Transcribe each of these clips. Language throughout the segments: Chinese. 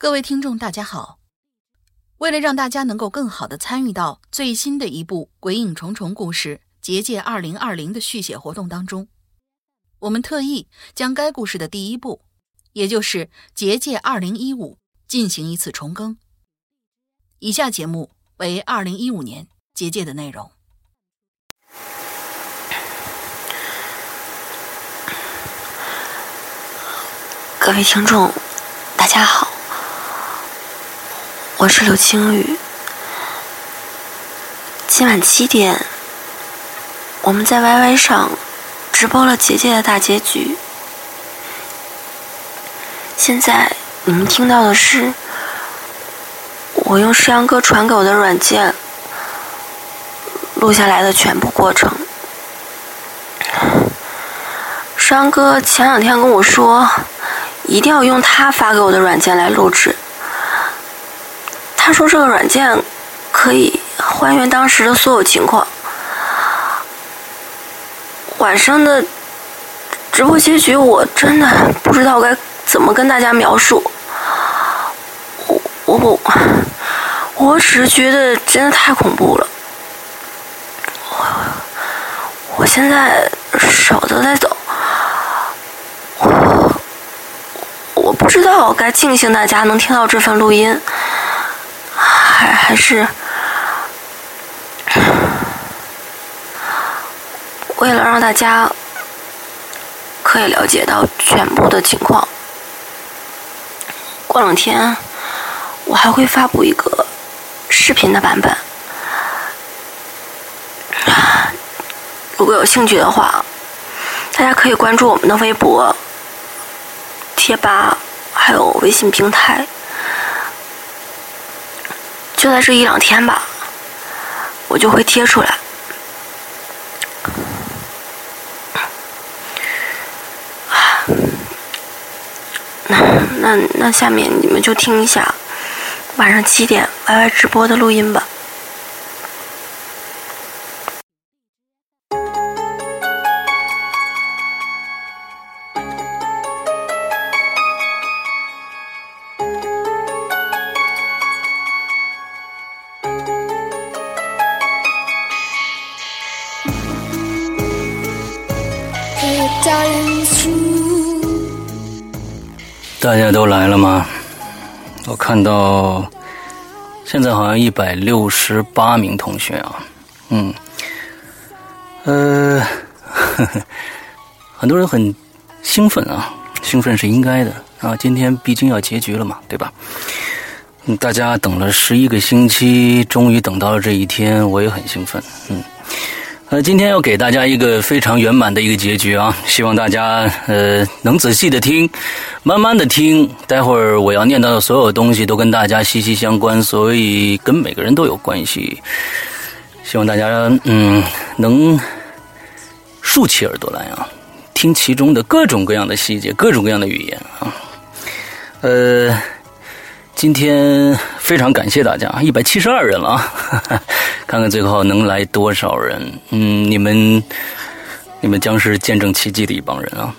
各位听众，大家好。为了让大家能够更好的参与到最新的一部《鬼影重重》故事《结界二零二零》的续写活动当中，我们特意将该故事的第一部，也就是《结界二零一五》进行一次重更。以下节目为二零一五年《结界》的内容。各位听众，大家好。我是刘青雨，今晚七点，我们在 YY 上直播了结界的大结局。现在你们听到的是我用诗阳哥传给我的软件录下来的全部过程。诗阳哥前两天跟我说，一定要用他发给我的软件来录制。他说这个软件可以还原当时的所有情况。晚上的直播结局我真的不知道该怎么跟大家描述。我我我，我只是觉得真的太恐怖了。我我现在手都在抖。我我不知道该庆幸大家能听到这份录音。还还是为了让大家可以了解到全部的情况，过两天我还会发布一个视频的版本。如果有兴趣的话，大家可以关注我们的微博、贴吧，还有微信平台。就在这一两天吧，我就会贴出来。那那那，下面你们就听一下晚上七点 YY 直播的录音吧。大家都来了吗？我看到现在好像一百六十八名同学啊，嗯，呃，很多人很兴奋啊，兴奋是应该的啊，今天毕竟要结局了嘛，对吧？大家等了十一个星期，终于等到了这一天，我也很兴奋，嗯。呃，今天要给大家一个非常圆满的一个结局啊！希望大家呃能仔细的听，慢慢的听。待会儿我要念到的所有东西都跟大家息息相关，所以跟每个人都有关系。希望大家嗯能竖起耳朵来啊，听其中的各种各样的细节，各种各样的语言啊。呃。今天非常感谢大家，一百七十二人了啊！看看最后能来多少人？嗯，你们你们将是见证奇迹的一帮人啊！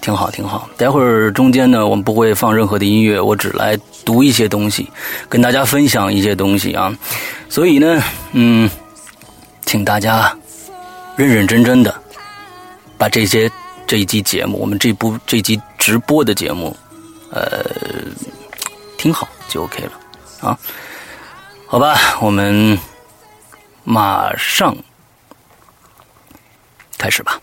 挺好，挺好。待会儿中间呢，我们不会放任何的音乐，我只来读一些东西，跟大家分享一些东西啊。所以呢，嗯，请大家认认真真的把这些这一集节目，我们这部这集直播的节目，呃。听好就 OK 了，啊，好吧，我们马上开始吧。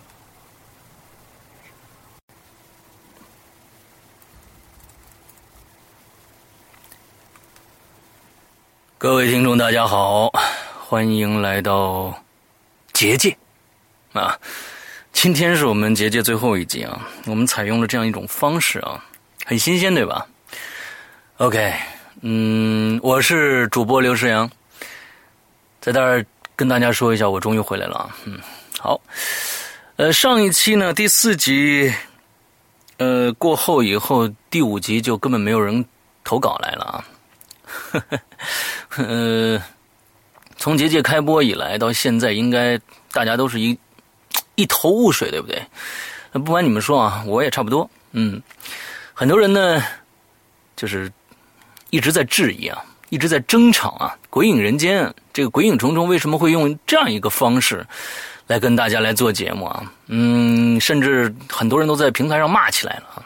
各位听众，大家好，欢迎来到结界啊！今天是我们结界最后一集啊，我们采用了这样一种方式啊，很新鲜，对吧？OK，嗯，我是主播刘世阳，在这儿跟大家说一下，我终于回来了啊，嗯，好，呃，上一期呢第四集，呃过后以后第五集就根本没有人投稿来了啊，呵呵，呃，从结界开播以来到现在，应该大家都是一一头雾水，对不对？不瞒你们说啊，我也差不多，嗯，很多人呢，就是。一直在质疑啊，一直在争吵啊，《鬼影人间》这个《鬼影重重》为什么会用这样一个方式来跟大家来做节目啊？嗯，甚至很多人都在平台上骂起来了啊。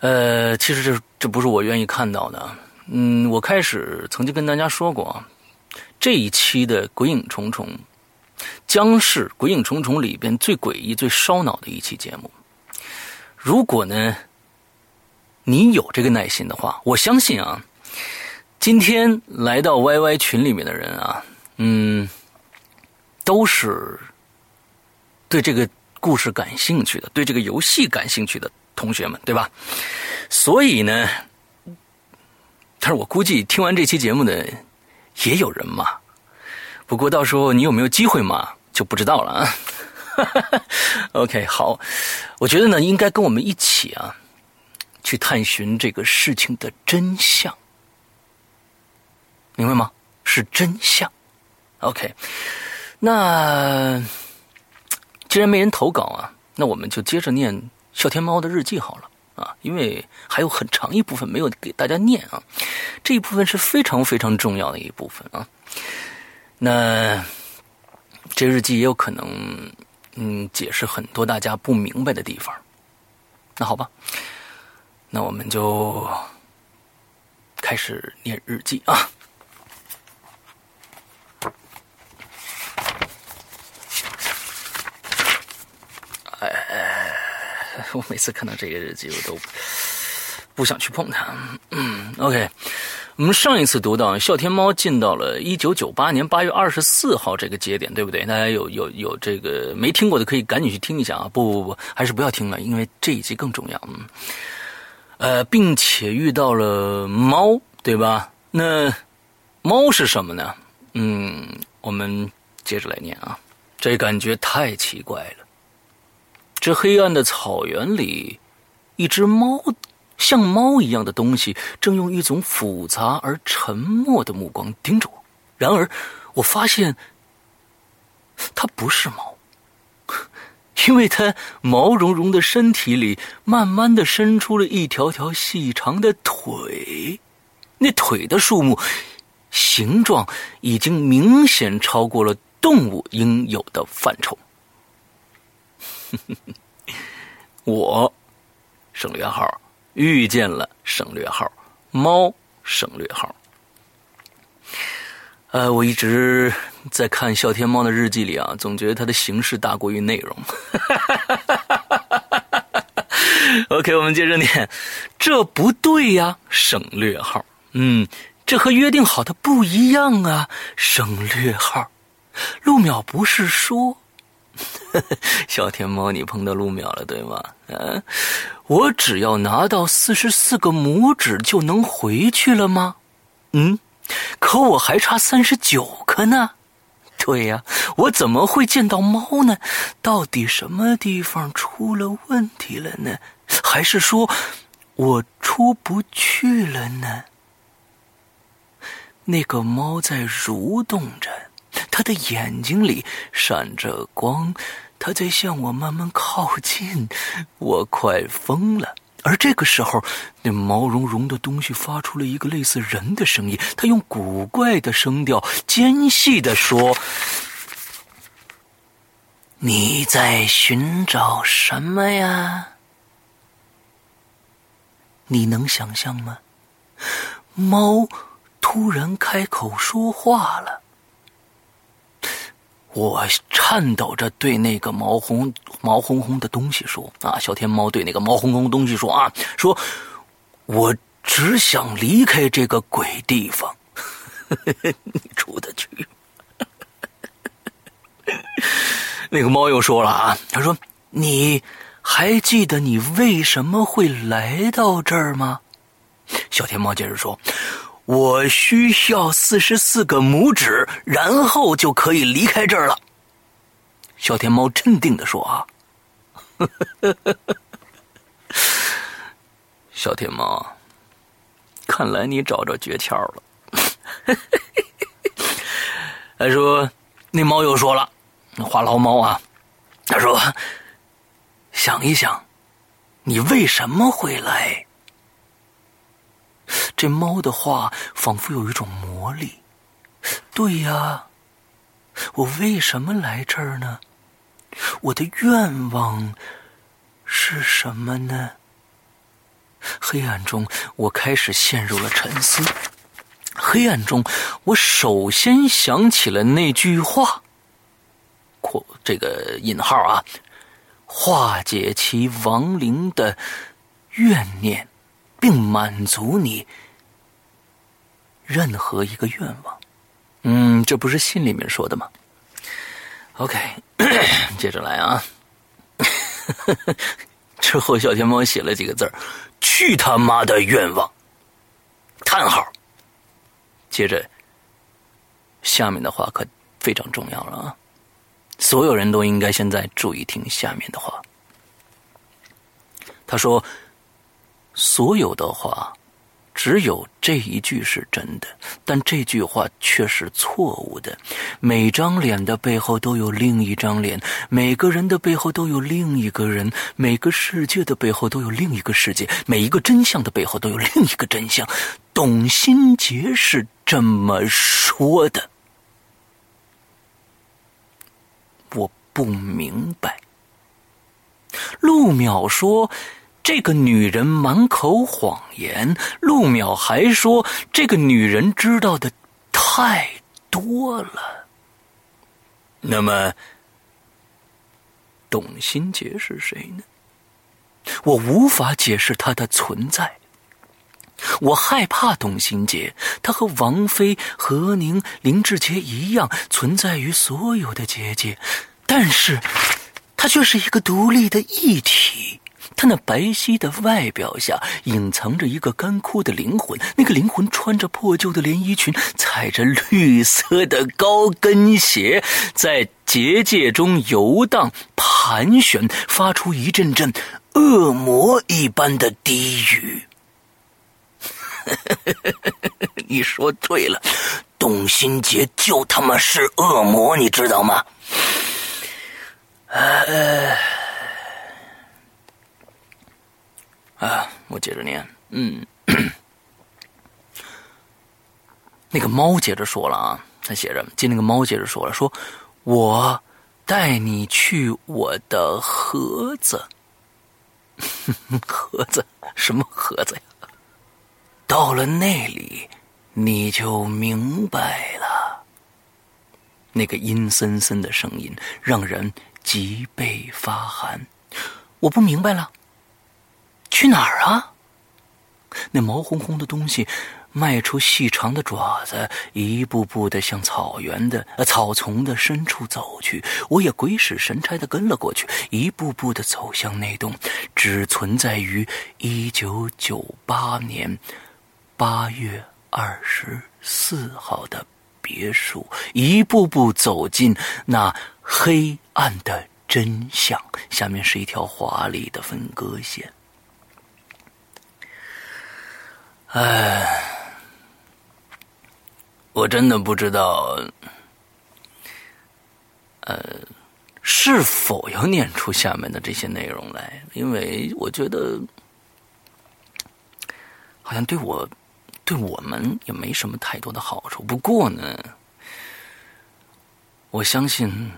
呃，其实这这不是我愿意看到的。嗯，我开始曾经跟大家说过，这一期的《鬼影重重》将是《鬼影重重》里边最诡异、最烧脑的一期节目。如果呢，你有这个耐心的话，我相信啊，今天来到 YY 群里面的人啊，嗯，都是对这个故事感兴趣的，对这个游戏感兴趣的同学们，对吧？所以呢。但是我估计听完这期节目的也有人骂，不过到时候你有没有机会骂就不知道了啊。OK，好，我觉得呢应该跟我们一起啊去探寻这个事情的真相，明白吗？是真相。OK，那既然没人投稿啊，那我们就接着念笑天猫的日记好了。啊，因为还有很长一部分没有给大家念啊，这一部分是非常非常重要的一部分啊。那这日记也有可能，嗯，解释很多大家不明白的地方。那好吧，那我们就开始念日记啊。哎。我每次看到这个日记，我都不想去碰它。嗯，OK，我们上一次读到笑天猫进到了一九九八年八月二十四号这个节点，对不对？大家有有有这个没听过的，可以赶紧去听一下啊！不不不，还是不要听了，因为这一集更重要。嗯，呃，并且遇到了猫，对吧？那猫是什么呢？嗯，我们接着来念啊，这感觉太奇怪了。这黑暗的草原里，一只猫，像猫一样的东西，正用一种复杂而沉默的目光盯着我。然而，我发现它不是猫，因为它毛茸茸的身体里，慢慢的伸出了一条条细长的腿。那腿的数目、形状，已经明显超过了动物应有的范畴。我省略号遇见了省略号猫省略号。呃，我一直在看笑天猫的日记里啊，总觉得它的形式大过于内容。OK，我们接着念，这不对呀，省略号。嗯，这和约定好的不一样啊，省略号。陆淼不是说。小天猫，你碰到陆淼了，对吗？嗯，我只要拿到四十四个拇指就能回去了吗？嗯，可我还差三十九个呢。对呀，我怎么会见到猫呢？到底什么地方出了问题了呢？还是说我出不去了呢？那个猫在蠕动着。它的眼睛里闪着光，它在向我慢慢靠近，我快疯了。而这个时候，那毛茸茸的东西发出了一个类似人的声音，他用古怪的声调尖细的说：“你在寻找什么呀？你能想象吗？”猫突然开口说话了。我颤抖着对那个毛红毛烘烘的东西说：“啊，小天猫对那个毛烘烘东西说啊，说，我只想离开这个鬼地方，你 出得去？”那个猫又说了啊，他说：“你还记得你为什么会来到这儿吗？”小天猫接着说。我需要四十四个拇指，然后就可以离开这儿了。小天猫镇定的说：“啊，小天猫，看来你找着诀窍了。”他说：“那猫又说了，话痨猫啊，他说，想一想，你为什么会来？”这猫的话仿佛有一种魔力。对呀，我为什么来这儿呢？我的愿望是什么呢？黑暗中，我开始陷入了沉思。黑暗中，我首先想起了那句话（括这个引号啊），化解其亡灵的怨念，并满足你任何一个愿望。嗯，这不是信里面说的吗？OK，接着来啊。之后，小天猫写了几个字儿：“去他妈的愿望！”叹号。接着，下面的话可非常重要了啊！所有人都应该现在注意听下面的话。他说：“所有的话。”只有这一句是真的，但这句话却是错误的。每张脸的背后都有另一张脸，每个人的背后都有另一个人，每个世界的背后都有另一个世界，每一个真相的背后都有另一个真相。董新杰是这么说的，我不明白。陆淼说。这个女人满口谎言，陆淼还说这个女人知道的太多了。那么，董新杰是谁呢？我无法解释他的存在。我害怕董新杰，他和王菲、何宁、林志杰一样，存在于所有的结界，但是，他却是一个独立的一体。他那白皙的外表下隐藏着一个干枯的灵魂，那个灵魂穿着破旧的连衣裙，踩着绿色的高跟鞋，在结界中游荡、盘旋，发出一阵阵恶魔一般的低语。你说对了，董新杰就他妈是恶魔，你知道吗？呃。啊，我接着念，嗯，那个猫接着说了啊，他写着，接那个猫接着说了，说我带你去我的盒子，盒子什么盒子呀？到了那里你就明白了。那个阴森森的声音让人脊背发寒，我不明白了。去哪儿啊？那毛烘烘的东西迈出细长的爪子，一步步的向草原的呃草丛的深处走去。我也鬼使神差的跟了过去，一步步的走向那栋只存在于一九九八年八月二十四号的别墅，一步步走进那黑暗的真相。下面是一条华丽的分割线。唉，我真的不知道，呃，是否要念出下面的这些内容来，因为我觉得好像对我、对我们也没什么太多的好处。不过呢，我相信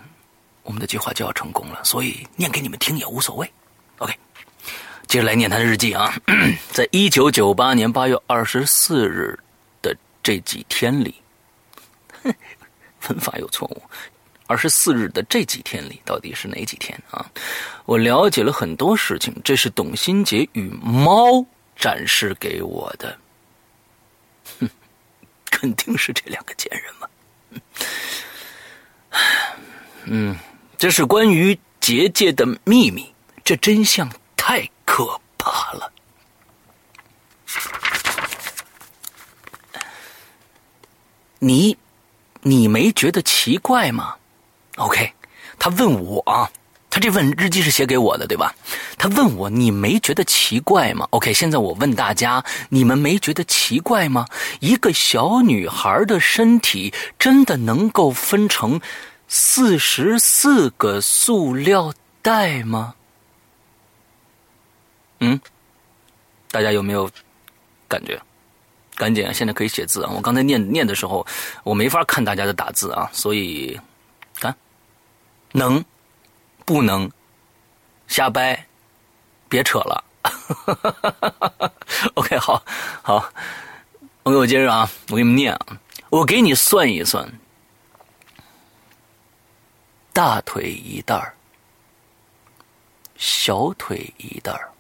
我们的计划就要成功了，所以念给你们听也无所谓。OK。接着来念他的日记啊，在一九九八年八月二十四日的这几天里，哼 文法有错误。二十四日的这几天里，到底是哪几天啊？我了解了很多事情，这是董新杰与猫展示给我的。哼，肯定是这两个贱人嘛。嗯，这是关于结界的秘密，这真相。可怕了！你，你没觉得奇怪吗？OK，他问我啊，他这份日记是写给我的，对吧？他问我，你没觉得奇怪吗？OK，现在我问大家，你们没觉得奇怪吗？一个小女孩的身体真的能够分成四十四个塑料袋吗？嗯，大家有没有感觉？赶紧！现在可以写字啊！我刚才念念的时候，我没法看大家的打字啊，所以，看，能，不能，瞎掰，别扯了。OK，好，好，OK，我接着啊，我给你们念啊，我给你算一算，大腿一袋儿，小腿一袋儿，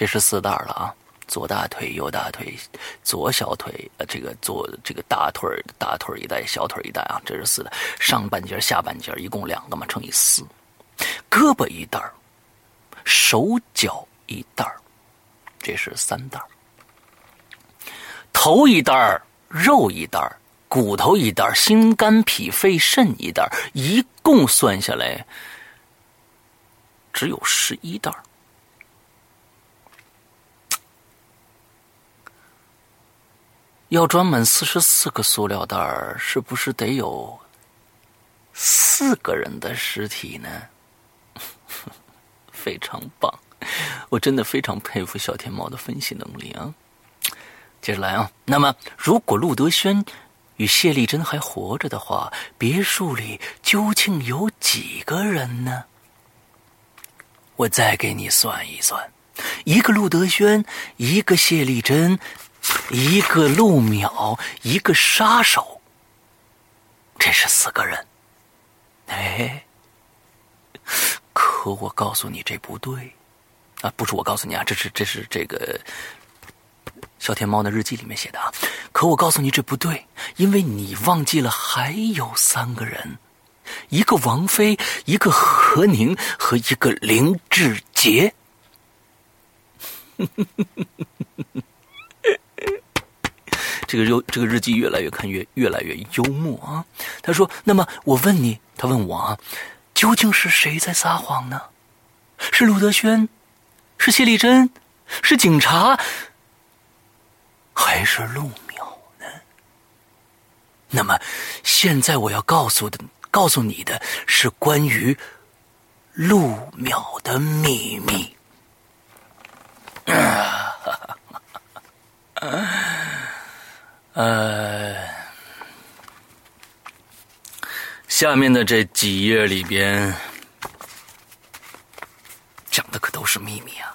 这是四袋了啊。左大腿、右大腿、左小腿，呃，这个左这个大腿大腿一带，小腿一带啊，这是四的。上半截、下半截一共两个嘛，乘以四。胳膊一袋手脚一袋这是三袋头一袋肉一袋骨头一袋心肝脾肺肾一袋一共算下来只有十一袋要装满四十四个塑料袋儿，是不是得有四个人的尸体呢？非常棒，我真的非常佩服小天猫的分析能力啊！接着来啊，那么如果陆德轩与谢丽珍还活着的话，别墅里究竟有几个人呢？我再给你算一算，一个陆德轩，一个谢丽珍。一个陆淼，一个杀手，这是四个人。哎，可我告诉你，这不对啊！不是我告诉你啊，这是这是这个小天猫的日记里面写的啊。可我告诉你，这不对，因为你忘记了还有三个人：一个王菲，一个何宁和一个林志杰。这个日这个日记越来越看越越来越幽默啊！他说：“那么我问你，他问我啊，究竟是谁在撒谎呢？是陆德轩，是谢丽珍，是警察，还是陆淼呢？那么现在我要告诉的，告诉你的是关于陆淼的秘密。”呃，下面的这几页里边讲的可都是秘密啊，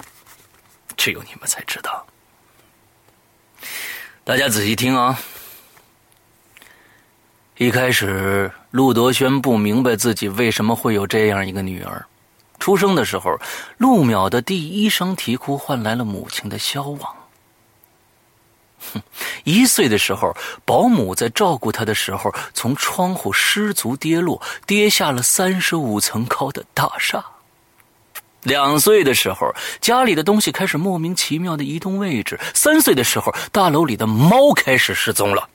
只有你们才知道。大家仔细听啊！一开始，陆德轩不明白自己为什么会有这样一个女儿。出生的时候，陆淼的第一声啼哭换来了母亲的消亡。哼，一岁的时候，保姆在照顾他的时候，从窗户失足跌落，跌下了三十五层高的大厦。两岁的时候，家里的东西开始莫名其妙的移动位置。三岁的时候，大楼里的猫开始失踪了，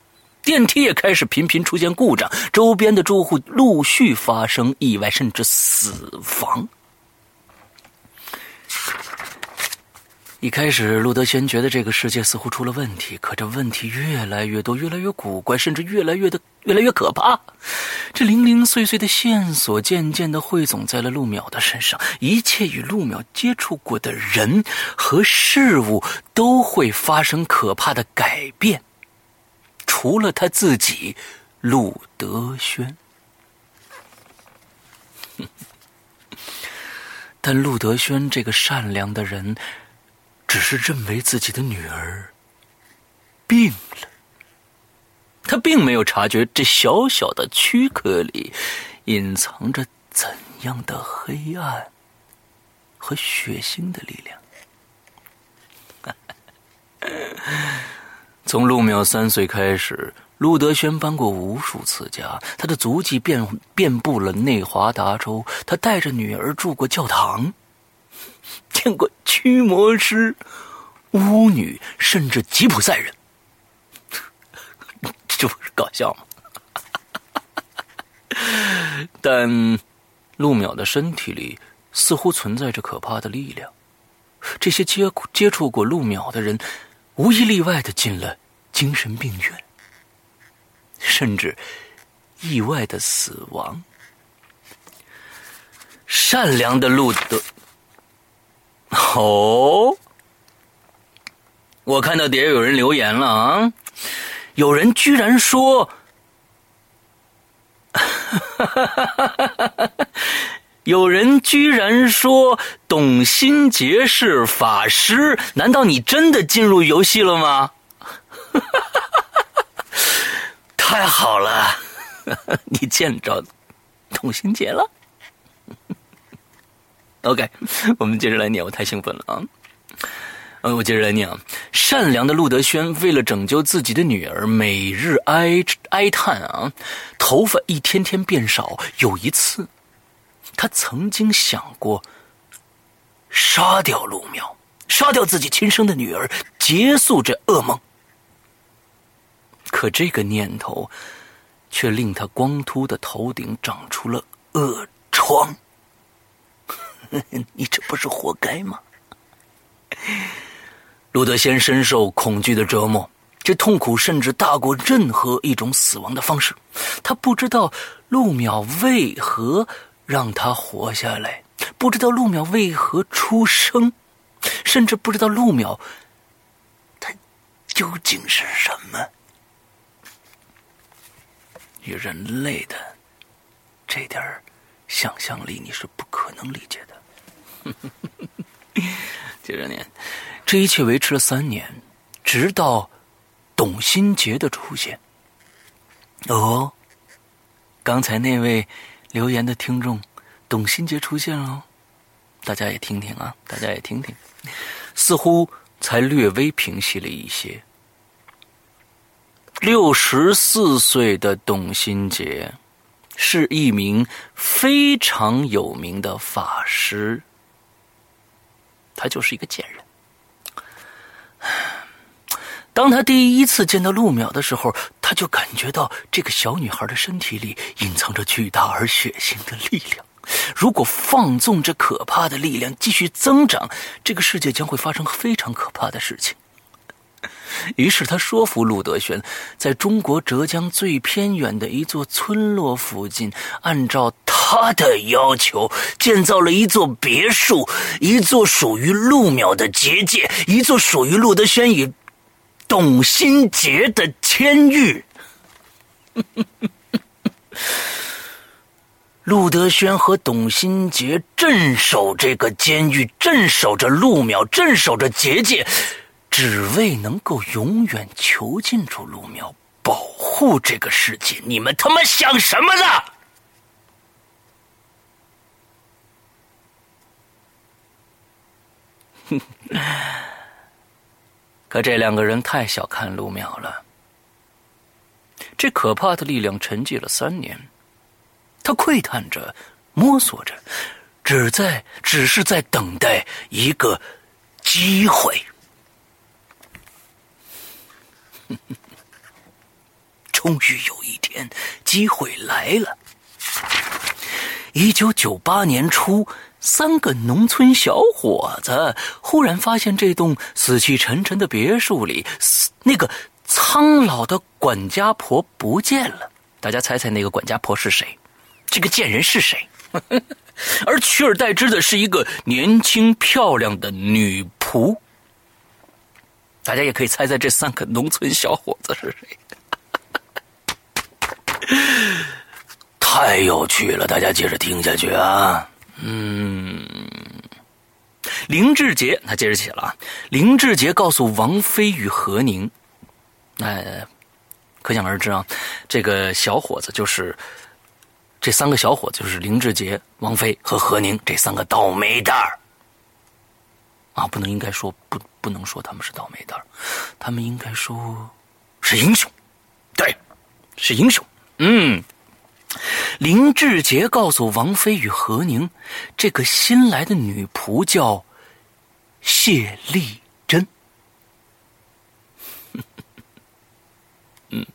电梯也开始频频出现故障，周边的住户陆续发生意外，甚至死亡。一开始，陆德轩觉得这个世界似乎出了问题，可这问题越来越多，越来越古怪，甚至越来越的越来越可怕。这零零碎碎的线索渐渐的汇总在了陆淼的身上，一切与陆淼接触过的人和事物都会发生可怕的改变，除了他自己，陆德轩。但陆德轩这个善良的人。只是认为自己的女儿病了，他并没有察觉这小小的躯壳里隐藏着怎样的黑暗和血腥的力量。从陆淼三岁开始，陆德轩搬过无数次家，他的足迹遍遍布了内华达州。他带着女儿住过教堂。见过驱魔师、巫女，甚至吉普赛人，这不是搞笑吗？但陆淼的身体里似乎存在着可怕的力量。这些接接触过陆淼的人，无一例外的进了精神病院，甚至意外的死亡。善良的陆德。哦，我看到底下有人留言了啊，有人居然说，有人居然说董新杰是法师，难道你真的进入游戏了吗？太好了，你见着董新杰了。OK，我们接着来念，我太兴奋了啊！我接着来念啊。善良的陆德轩为了拯救自己的女儿，每日哀哀叹啊，头发一天天变少。有一次，他曾经想过杀掉陆苗，杀掉自己亲生的女儿，结束这噩梦。可这个念头，却令他光秃的头顶长出了恶疮。你这不是活该吗？路德先深受恐惧的折磨，这痛苦甚至大过任何一种死亡的方式。他不知道陆淼为何让他活下来，不知道陆淼为何出生，甚至不知道陆淼他究竟是什么。与人类的这点想象力，你是不可能理解的。接着念，这一切维持了三年，直到董新杰的出现。哦，刚才那位留言的听众董新杰出现了，大家也听听啊，大家也听听，似乎才略微平息了一些。六十四岁的董新杰是一名非常有名的法师。他就是一个贱人。当他第一次见到陆淼的时候，他就感觉到这个小女孩的身体里隐藏着巨大而血腥的力量。如果放纵这可怕的力量继续增长，这个世界将会发生非常可怕的事情。于是他说服陆德轩，在中国浙江最偏远的一座村落附近，按照他的要求建造了一座别墅，一座属于陆淼的结界，一座属于陆德轩与董新杰的监狱。陆德轩和董新杰镇守这个监狱，镇守着陆淼，镇守着结界。只为能够永远囚禁住陆苗，保护这个世界，你们他妈想什么呢？可这两个人太小看陆淼了。这可怕的力量沉寂了三年，他窥探着，摸索着，只在只是在等待一个机会。终于有一天，机会来了。一九九八年初，三个农村小伙子忽然发现这栋死气沉沉的别墅里，那个苍老的管家婆不见了。大家猜猜那个管家婆是谁？这个贱人是谁？而取而代之的是一个年轻漂亮的女仆。大家也可以猜猜这三个农村小伙子是谁？太有趣了，大家接着听下去啊！嗯，林志杰他接着写了啊，林志杰告诉王菲与何宁，那可想而知啊，这个小伙子就是这三个小伙子就是林志杰、王菲和何宁这三个倒霉蛋儿。啊，不能应该说不不能说他们是倒霉蛋他们应该说是英雄，对，是英雄。嗯，林志杰告诉王菲与何宁，这个新来的女仆叫谢丽珍。嗯。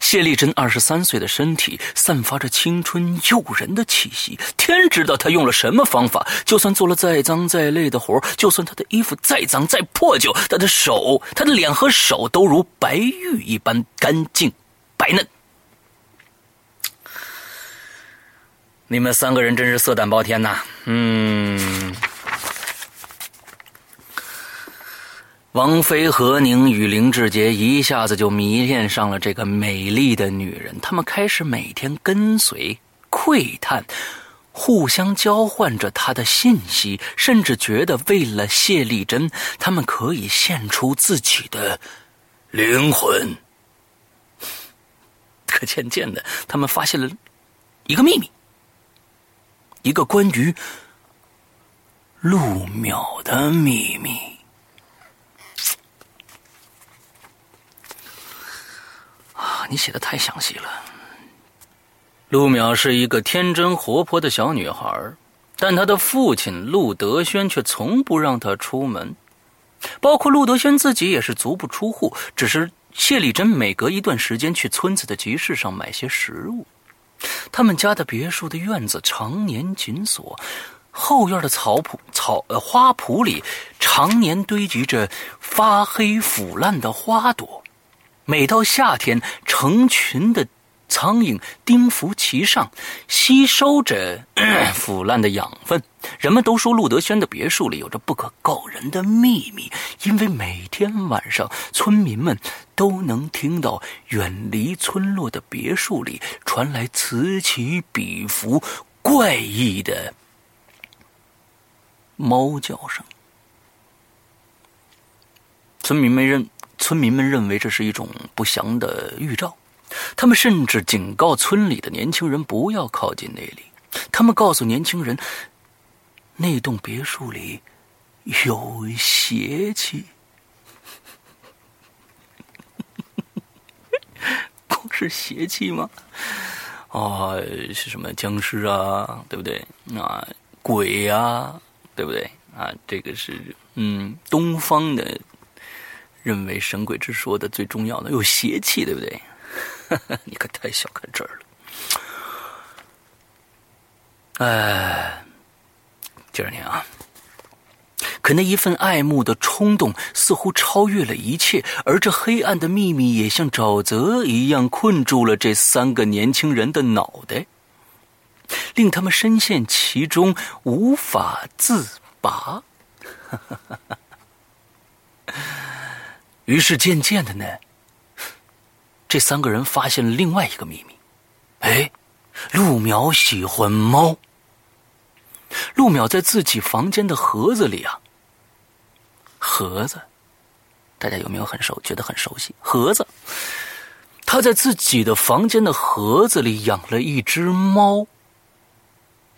谢丽珍二十三岁的身体散发着青春诱人的气息，天知道她用了什么方法。就算做了再脏再累的活就算她的衣服再脏再破旧，她的手、她的脸和手都如白玉一般干净白嫩。你们三个人真是色胆包天呐！嗯，王菲何宁与林志杰一下子就迷恋上了这个美丽的女人，他们开始每天跟随、窥探，互相交换着她的信息，甚至觉得为了谢丽珍，他们可以献出自己的灵魂。可渐渐的，他们发现了一个秘密，一个关于陆淼的秘密。你写的太详细了。陆淼是一个天真活泼的小女孩，但她的父亲陆德轩却从不让她出门，包括陆德轩自己也是足不出户。只是谢丽珍每隔一段时间去村子的集市上买些食物。他们家的别墅的院子常年紧锁，后院的草圃、草呃花圃里常年堆积着发黑腐烂的花朵。每到夏天，成群的苍蝇叮伏其上，吸收着 腐烂的养分。人们都说陆德轩的别墅里有着不可告人的秘密，因为每天晚上，村民们都能听到远离村落的别墅里传来此起彼伏、怪异的猫叫声。村民们认。村民们认为这是一种不祥的预兆，他们甚至警告村里的年轻人不要靠近那里。他们告诉年轻人，那栋别墅里有邪气。光是邪气吗？啊，是什么僵尸啊？对不对？啊，鬼呀？对不对？啊，这个是嗯，东方的。认为神鬼之说的最重要的有邪气，对不对？你可太小看这儿了。哎，接着念啊。可那一份爱慕的冲动似乎超越了一切，而这黑暗的秘密也像沼泽一样困住了这三个年轻人的脑袋，令他们深陷其中无法自拔。于是渐渐的呢，这三个人发现了另外一个秘密。哎，陆淼喜欢猫。陆淼在自己房间的盒子里啊，盒子，大家有没有很熟？觉得很熟悉？盒子，他在自己的房间的盒子里养了一只猫。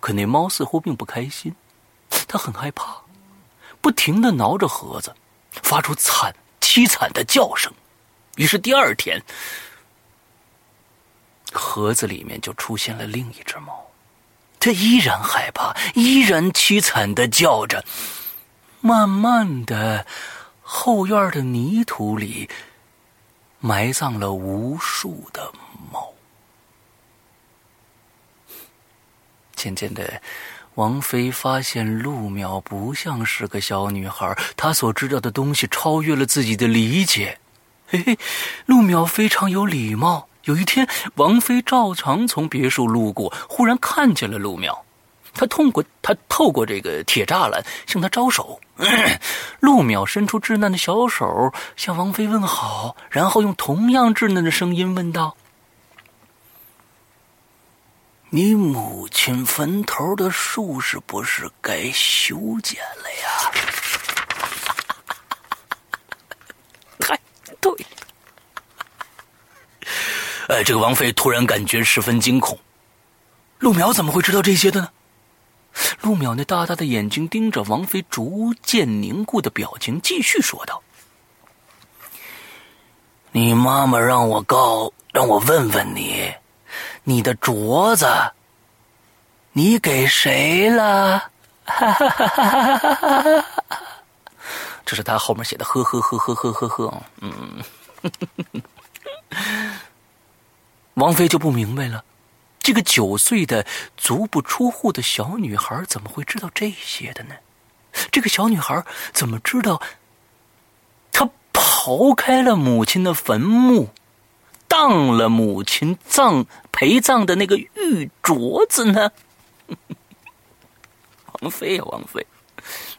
可那猫似乎并不开心，它很害怕，不停的挠着盒子，发出惨。凄惨的叫声，于是第二天，盒子里面就出现了另一只猫，它依然害怕，依然凄惨的叫着。慢慢的，后院的泥土里埋葬了无数的猫。渐渐的。王菲发现陆淼不像是个小女孩，她所知道的东西超越了自己的理解。嘿嘿，陆淼非常有礼貌。有一天，王菲照常从别墅路过，忽然看见了陆淼。她通过她透过这个铁栅栏向他招手。陆淼伸出稚嫩的小手向王菲问好，然后用同样稚嫩的声音问道。你母亲坟头的树是不是该修剪了呀？太对。哎，这个王妃突然感觉十分惊恐。陆淼怎么会知道这些的呢？陆淼那大大的眼睛盯着王妃逐渐凝固的表情，继续说道：“你妈妈让我告，让我问问你。”你的镯子，你给谁了？这是他后面写的，呵呵呵呵呵呵呵。嗯，王菲就不明白了，这个九岁的足不出户的小女孩怎么会知道这些的呢？这个小女孩怎么知道？她刨开了母亲的坟墓。当了母亲葬陪葬的那个玉镯子呢？王妃呀，王妃，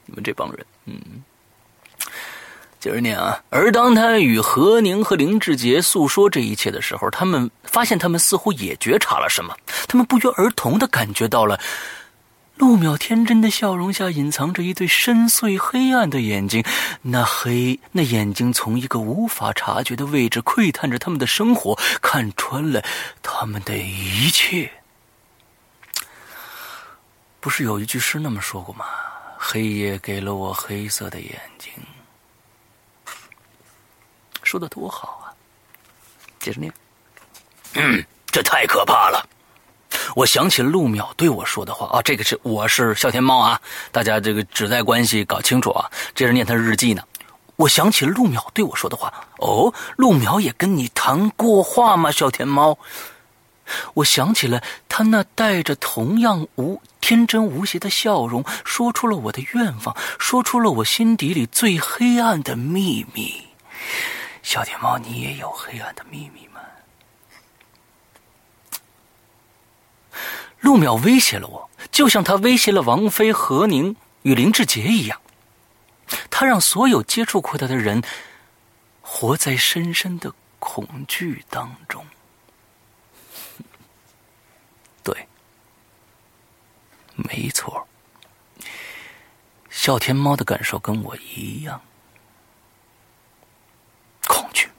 你们这帮人，嗯，接着念啊。而当他与何宁和林志杰诉说这一切的时候，他们发现他们似乎也觉察了什么，他们不约而同的感觉到了。陆淼天真的笑容下隐藏着一对深邃黑暗的眼睛，那黑那眼睛从一个无法察觉的位置窥探着他们的生活，看穿了他们的一切。不是有一句诗那么说过吗？黑夜给了我黑色的眼睛，说的多好啊！接着念，嗯，这太可怕了。我想起陆淼对我说的话啊，这个是我是笑天猫啊，大家这个指代关系搞清楚啊。这是念他日记呢。我想起陆淼对我说的话哦，陆淼也跟你谈过话吗？笑天猫，我想起了他那带着同样无天真无邪的笑容，说出了我的愿望，说出了我心底里最黑暗的秘密。小天猫，你也有黑暗的秘密吗？陆淼威胁了我，就像他威胁了王菲、何宁与林志杰一样。他让所有接触过他的人活在深深的恐惧当中。对，没错，笑天猫的感受跟我一样，恐惧。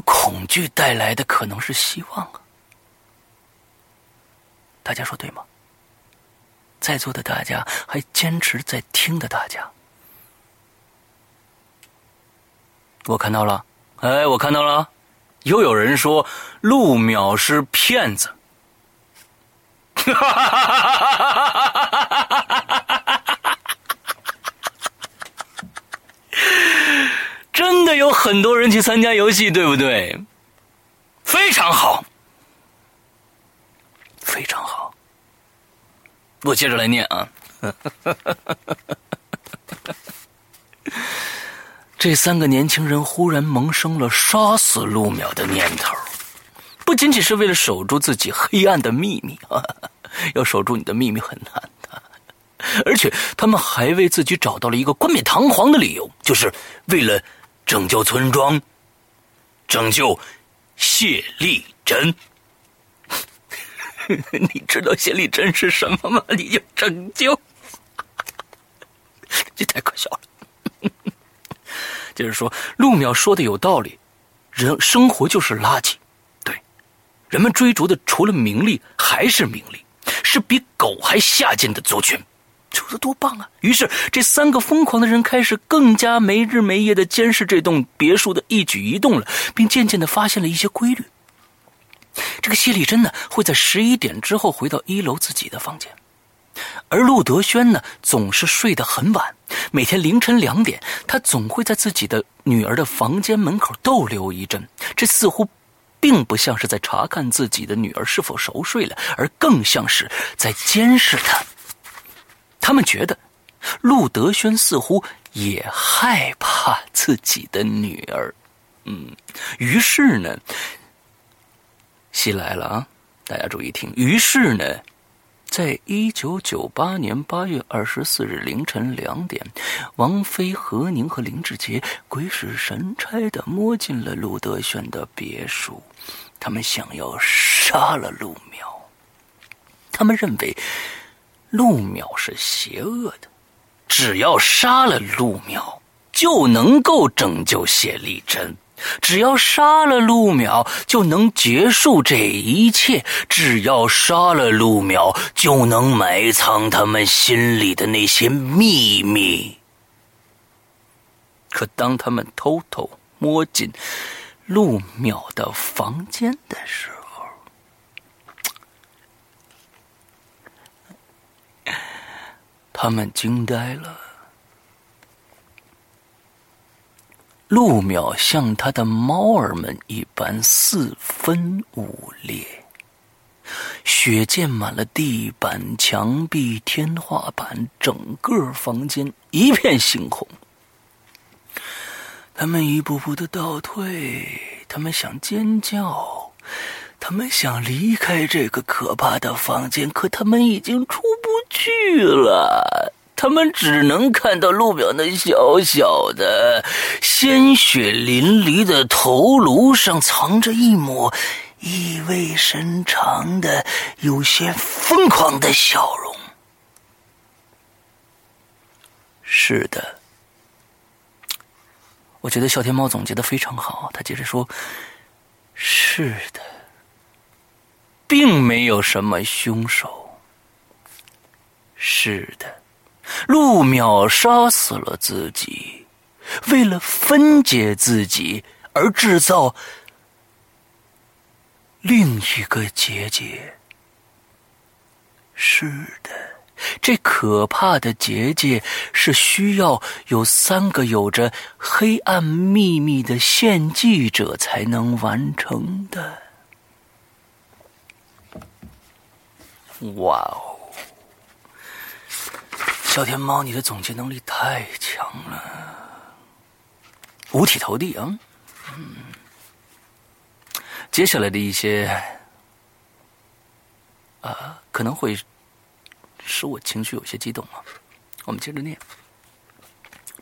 恐惧带来的可能是希望啊！大家说对吗？在座的大家还坚持在听的大家，我看到了，哎，我看到了，又有人说陆淼是骗子，哈哈哈哈哈哈！真的有很多人去参加游戏，对不对？非常好，非常好。我接着来念啊。这三个年轻人忽然萌生了杀死陆淼的念头，不仅仅是为了守住自己黑暗的秘密啊，要守住你的秘密很难的，而且他们还为自己找到了一个冠冕堂皇的理由，就是为了。拯救村庄，拯救谢丽珍。你知道谢丽珍是什么吗？你就拯救，这太可笑了。就是说，陆淼说的有道理，人生活就是垃圾。对，人们追逐的除了名利还是名利，是比狗还下贱的族群。说的多棒啊！于是，这三个疯狂的人开始更加没日没夜的监视这栋别墅的一举一动了，并渐渐的发现了一些规律。这个谢丽珍呢，会在十一点之后回到一楼自己的房间，而陆德轩呢，总是睡得很晚。每天凌晨两点，他总会在自己的女儿的房间门口逗留一阵。这似乎并不像是在查看自己的女儿是否熟睡了，而更像是在监视她。他们觉得，陆德轩似乎也害怕自己的女儿，嗯，于是呢，戏来了啊！大家注意听。于是呢，在一九九八年八月二十四日凌晨两点，王菲、何宁和林志杰鬼使神差的摸进了陆德轩的别墅，他们想要杀了陆淼，他们认为。陆淼是邪恶的，只要杀了陆淼，就能够拯救谢丽珍；只要杀了陆淼，就能结束这一切；只要杀了陆淼，就能埋藏他们心里的那些秘密。可当他们偷偷摸进陆淼的房间的时候，他们惊呆了。陆淼像他的猫儿们一般四分五裂，血溅满了地板、墙壁、天花板，整个房间一片猩红。他们一步步的倒退，他们想尖叫，他们想离开这个可怕的房间，可他们已经出不去了。他们只能看到路表那小小的、鲜血淋漓的头颅上藏着一抹意味深长的、有些疯狂的笑容。是的，我觉得小天猫总结的非常好。他接着说：“是的，并没有什么凶手。是的。”陆淼杀死了自己，为了分解自己而制造另一个结界。是的，这可怕的结界是需要有三个有着黑暗秘密的献祭者才能完成的。哇哦！小天猫，你的总结能力太强了，五体投地啊！嗯，接下来的一些啊，可能会使我情绪有些激动啊。我们接着念。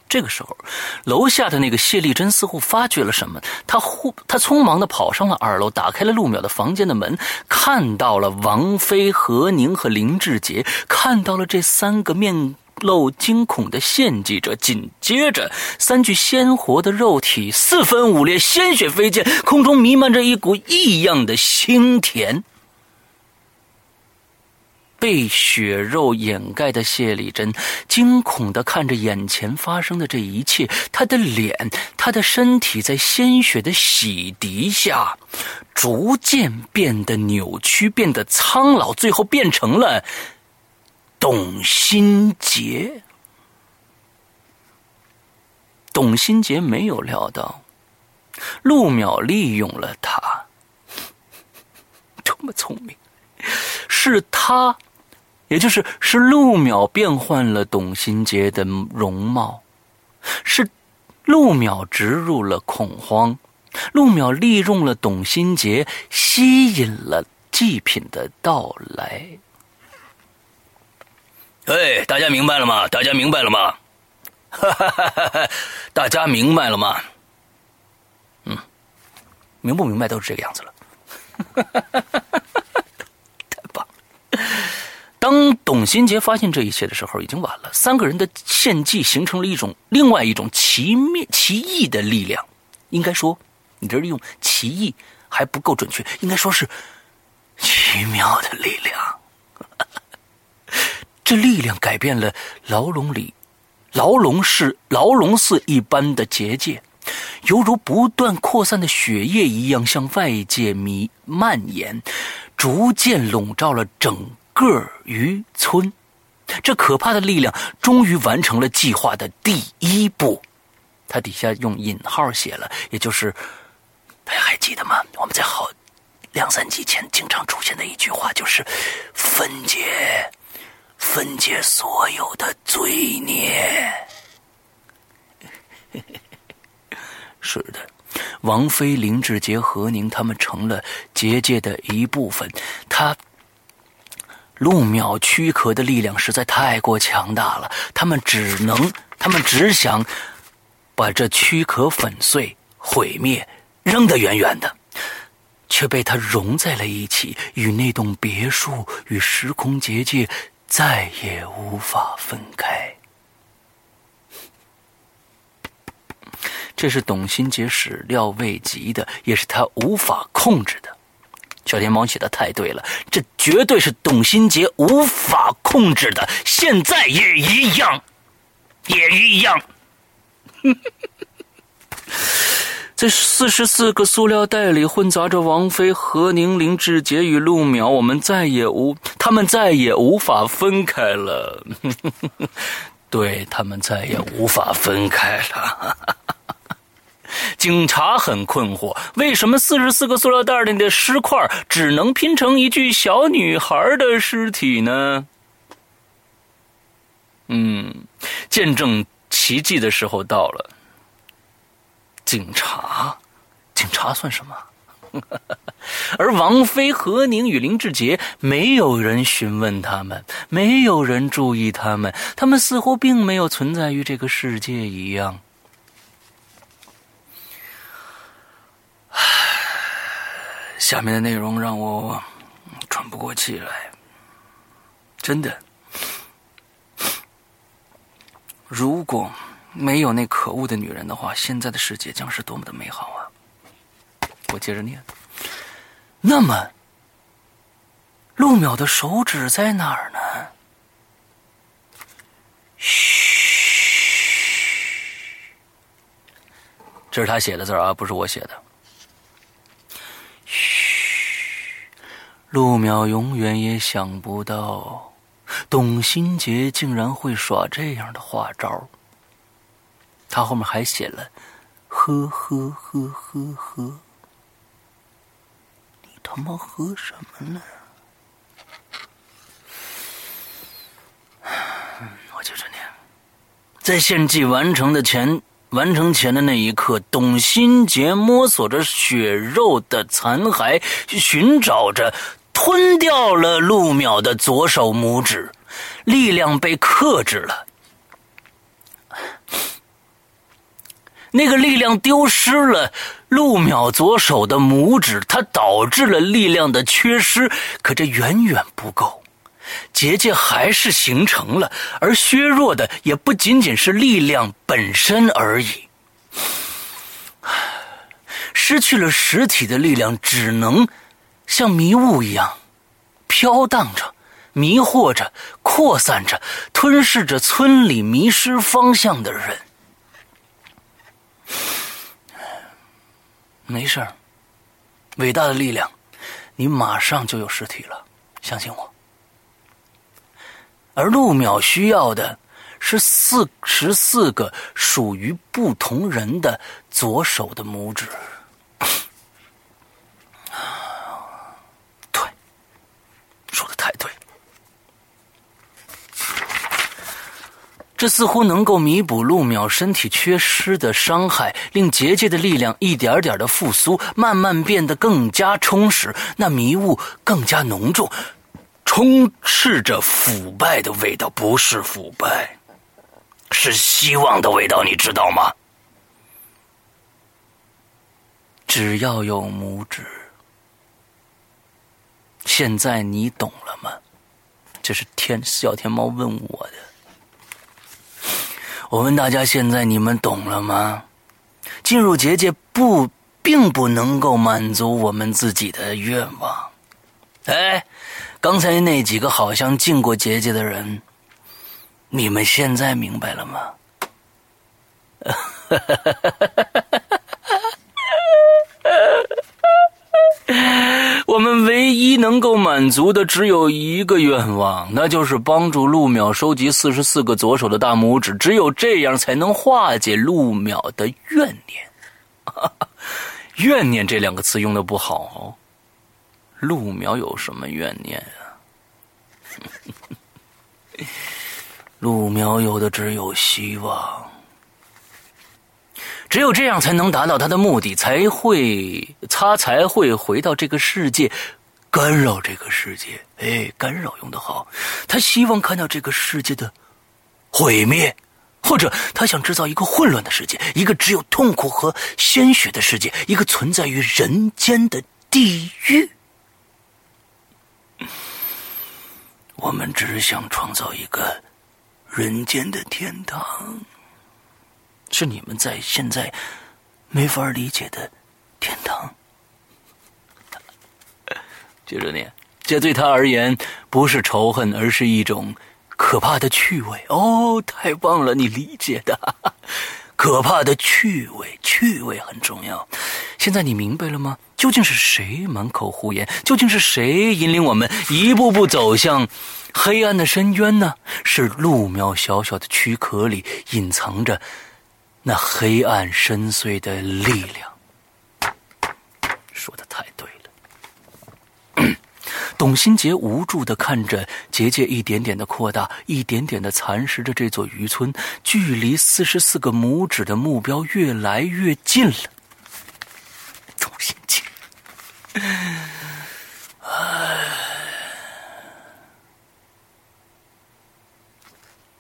这个时候，楼下的那个谢丽珍似乎发觉了什么，她忽她匆忙的跑上了二楼，打开了陆淼的房间的门，看到了王菲、何宁和林志杰，看到了这三个面露惊恐的献祭者。紧接着，三具鲜活的肉体四分五裂，鲜血飞溅，空中弥漫着一股异样的腥甜。被血肉掩盖的谢丽珍惊恐的看着眼前发生的这一切，她的脸、她的身体在鲜血的洗涤下，逐渐变得扭曲，变得苍老，最后变成了董新杰。董新杰没有料到，陆淼利用了他，多么聪明，是他。也就是是陆淼变换了董新杰的容貌，是陆淼植入了恐慌，陆淼利用了董新杰，吸引了祭品的到来。哎，大家明白了吗？大家明白了吗？哈哈！大家明白了吗？嗯，明不明白都是这个样子了。太棒。当董新杰发现这一切的时候，已经晚了。三个人的献祭形成了一种另外一种奇妙、奇异的力量。应该说，你这用“奇异”还不够准确，应该说是奇妙的力量。这力量改变了牢笼里、牢笼是牢笼似一般的结界，犹如不断扩散的血液一样，向外界弥蔓延，逐渐笼罩了整。个渔村，这可怕的力量终于完成了计划的第一步。他底下用引号写了，也就是大家还记得吗？我们在好两三集前经常出现的一句话，就是分解，分解所有的罪孽。是的，王菲、林志杰、何宁他们成了结界的一部分。他。陆淼躯壳的力量实在太过强大了，他们只能，他们只想把这躯壳粉碎、毁灭、扔得远远的，却被他融在了一起，与那栋别墅与时空结界再也无法分开。这是董新杰始料未及的，也是他无法控制的。小天猫写的太对了，这绝对是董新杰无法控制的，现在也一样，也一样。在四十四个塑料袋里混杂着王菲、何宁、林志杰与陆淼，我们再也无，他们再也无法分开了。对他们再也无法分开了。警察很困惑，为什么四十四个塑料袋里的尸块只能拼成一具小女孩的尸体呢？嗯，见证奇迹的时候到了。警察，警察算什么？而王菲、何宁与林志杰，没有人询问他们，没有人注意他们，他们似乎并没有存在于这个世界一样。下面的内容让我喘不过气来，真的。如果没有那可恶的女人的话，现在的世界将是多么的美好啊！我接着念。那么，陆淼的手指在哪儿呢？嘘，这是他写的字啊，不是我写的。陆淼永远也想不到，董新杰竟然会耍这样的花招。他后面还写了，呵呵呵呵呵。你他妈喝什么呢？我接着念，在献祭完成的前完成前的那一刻，董新杰摸索着血肉的残骸，寻找着，吞掉了陆淼的左手拇指，力量被克制了。那个力量丢失了，陆淼左手的拇指，它导致了力量的缺失。可这远远不够，结界还是形成了，而削弱的也不仅仅是力量本身而已。失去了实体的力量，只能像迷雾一样飘荡着，迷惑着，扩散着，吞噬着村里迷失方向的人。没事儿，伟大的力量，你马上就有实体了，相信我。而陆淼需要的是四十四个属于不同人的左手的拇指。对，说的太对。这似乎能够弥补陆淼身体缺失的伤害，令结界的力量一点点的复苏，慢慢变得更加充实。那迷雾更加浓重，充斥着腐败的味道。不是腐败，是希望的味道，你知道吗？只要有拇指，现在你懂了吗？这是天小天猫问我的。我问大家：现在你们懂了吗？进入结界不，并不能够满足我们自己的愿望。哎，刚才那几个好像进过结界的人，你们现在明白了吗？我们唯一能够满足的只有一个愿望，那就是帮助陆淼收集四十四个左手的大拇指。只有这样，才能化解陆淼的怨念。怨念这两个词用的不好。陆苗有什么怨念啊？陆苗有的只有希望。只有这样才能达到他的目的，才会他才会回到这个世界，干扰这个世界。哎，干扰用的好，他希望看到这个世界的毁灭，或者他想制造一个混乱的世界，一个只有痛苦和鲜血的世界，一个存在于人间的地狱。我们只想创造一个人间的天堂。是你们在现在没法理解的天堂。接着念，这对他而言不是仇恨，而是一种可怕的趣味。哦，太棒了，你理解的，可怕的趣味，趣味很重要。现在你明白了吗？究竟是谁满口胡言？究竟是谁引领我们一步步走向黑暗的深渊呢？是陆苗小小的躯壳里隐藏着。那黑暗深邃的力量，说的太。董新杰无助地看着结界一点点的扩大，一点点的蚕食着这座渔村，距离四十四个拇指的目标越来越近了。董新杰，唉，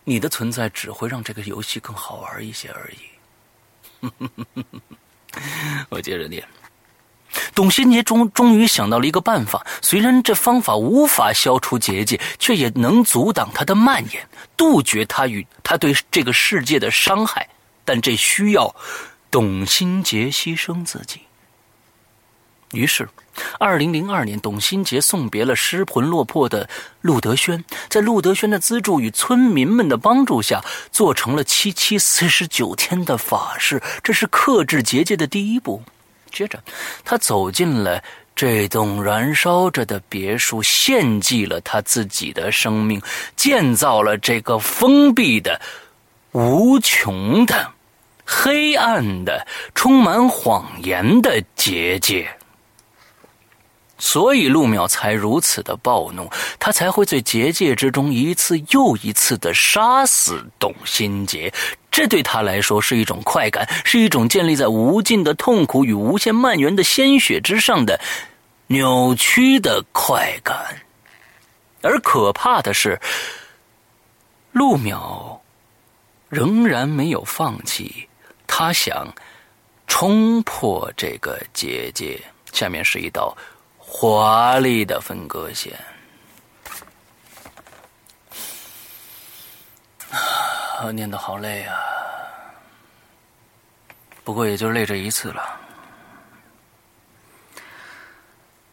你的存在只会让这个游戏更好玩一些而已。我接着念。董新杰终终于想到了一个办法，虽然这方法无法消除结界，却也能阻挡它的蔓延，杜绝它与他对这个世界的伤害。但这需要董新杰牺牲自己。于是，二零零二年，董新杰送别了失魂落魄的陆德轩，在陆德轩的资助与村民们的帮助下，做成了七七四十九天的法事。这是克制结界的第一步。接着，他走进了这栋燃烧着的别墅，献祭了他自己的生命，建造了这个封闭的、无穷的、黑暗的、充满谎言的结界。所以陆淼才如此的暴怒，他才会在结界之中一次又一次的杀死董新杰。这对他来说是一种快感，是一种建立在无尽的痛苦与无限蔓延的鲜血之上的扭曲的快感。而可怕的是，陆淼仍然没有放弃，他想冲破这个结界。下面是一道。华丽的分割线，啊，念的好累啊！不过也就累这一次了。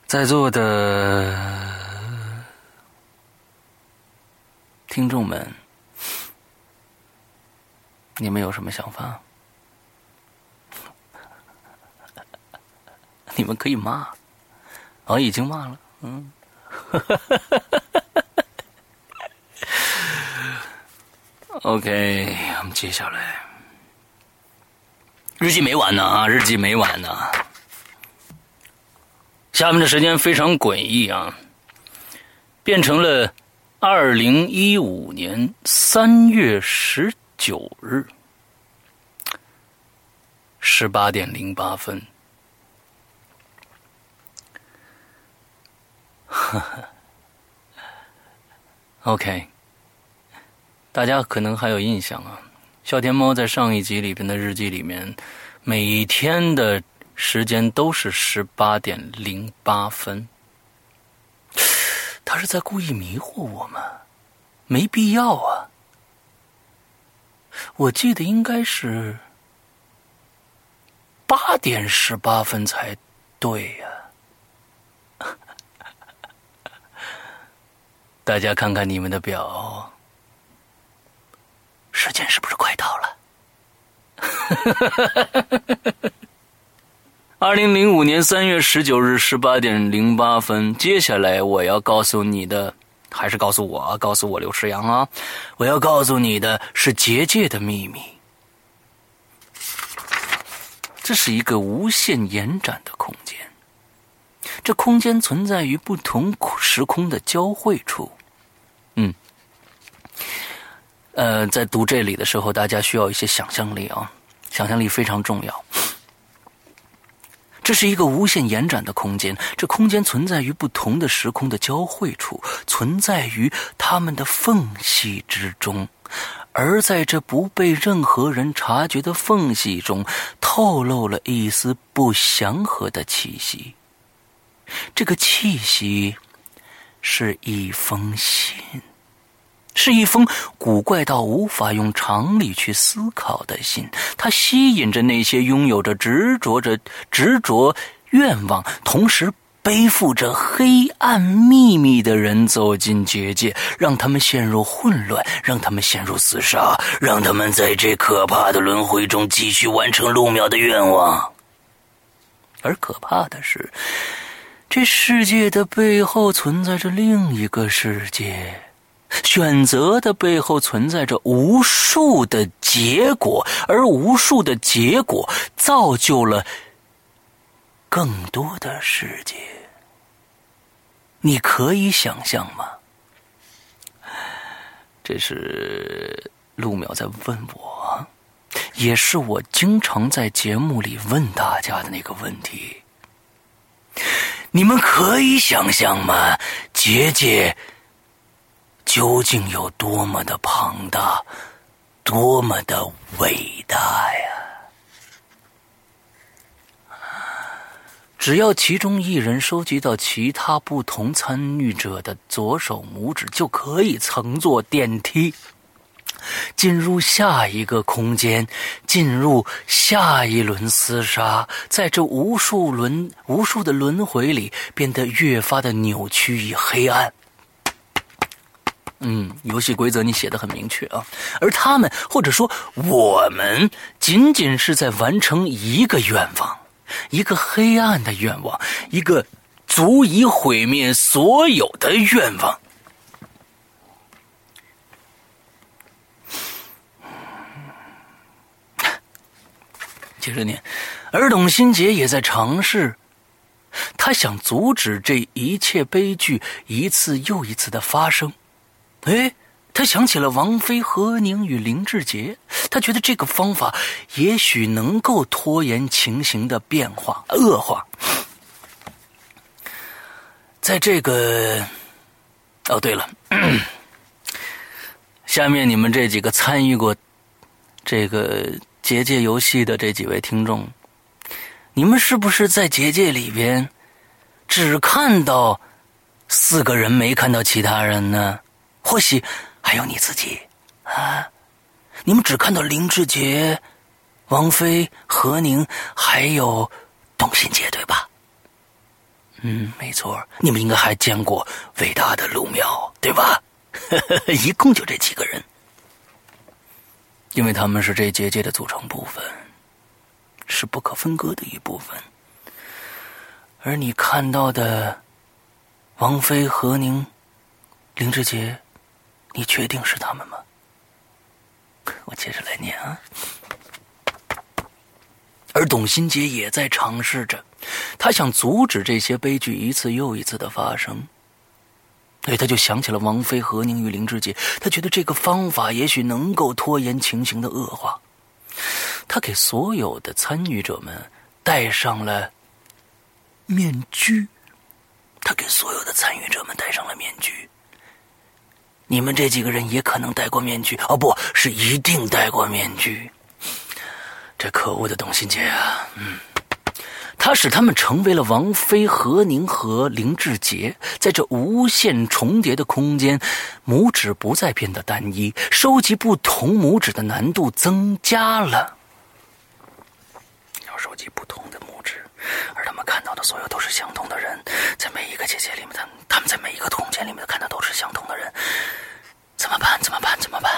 在座的听众们，你们有什么想法？你们可以骂。哦，已经骂了，嗯，OK，我们接下来，日记没完呢啊，日记没完呢，下面的时间非常诡异啊，变成了二零一五年三月十九日。十八点零八分。呵呵 OK，大家可能还有印象啊。笑天猫在上一集里边的日记里面，每天的时间都是十八点零八分。他是在故意迷惑我们，没必要啊。我记得应该是八点十八分才对呀。大家看看你们的表，时间是不是快到了？二零零五年三月十九日十八点零八分，接下来我要告诉你的，还是告诉我，告诉我刘世阳啊！我要告诉你的是结界的秘密。这是一个无限延展的空间。这空间存在于不同时空的交汇处。嗯，呃，在读这里的时候，大家需要一些想象力啊，想象力非常重要。这是一个无限延展的空间，这空间存在于不同的时空的交汇处，存在于它们的缝隙之中，而在这不被任何人察觉的缝隙中，透露了一丝不祥和的气息。这个气息是一封信，是一封古怪到无法用常理去思考的信。它吸引着那些拥有着执着着执着愿望，同时背负着黑暗秘密的人走进结界，让他们陷入混乱，让他们陷入厮杀，让他们在这可怕的轮回中继续完成陆淼的愿望。而可怕的是。这世界的背后存在着另一个世界，选择的背后存在着无数的结果，而无数的结果造就了更多的世界。你可以想象吗？这是陆淼在问我，也是我经常在节目里问大家的那个问题。你们可以想象吗？结界究竟有多么的庞大，多么的伟大呀！只要其中一人收集到其他不同参与者的左手拇指，就可以乘坐电梯进入下一个空间，进入下一轮厮杀。在这无数轮、无数的轮回里，变得越发的扭曲与黑暗。嗯，游戏规则你写的很明确啊，而他们或者说我们，仅仅是在完成一个愿望。一个黑暗的愿望，一个足以毁灭所有的愿望。接着念，而董新杰也在尝试，他想阻止这一切悲剧一次又一次的发生。哎。他想起了王菲、何宁与林志杰，他觉得这个方法也许能够拖延情形的变化恶化。在这个，哦对了，下面你们这几个参与过这个结界游戏的这几位听众，你们是不是在结界里边只看到四个人，没看到其他人呢？或许。还有你自己，啊！你们只看到林志杰、王菲、何宁，还有董新杰，对吧？嗯，没错，你们应该还见过伟大的陆苗，对吧？一共就这几个人，因为他们是这结界的组成部分，是不可分割的一部分。而你看到的王菲、何宁、林志杰。你确定是他们吗？我接着来念啊。而董新杰也在尝试着，他想阻止这些悲剧一次又一次的发生。所以他就想起了王菲、何宁与林志杰，他觉得这个方法也许能够拖延情形的恶化。他给所有的参与者们戴上了面具，他给所有的参与者们戴上了面具。你们这几个人也可能戴过面具哦，不是一定戴过面具。这可恶的董新杰啊，嗯，他使他们成为了王菲、何宁和林志杰。在这无限重叠的空间，拇指不再变得单一，收集不同拇指的难度增加了。要收集不同的拇指，而他们看到的所有都是相同的人，在每一个结界里面，他他们在每一个空间里面看到都是相同的人。怎么办？怎么办？怎么办？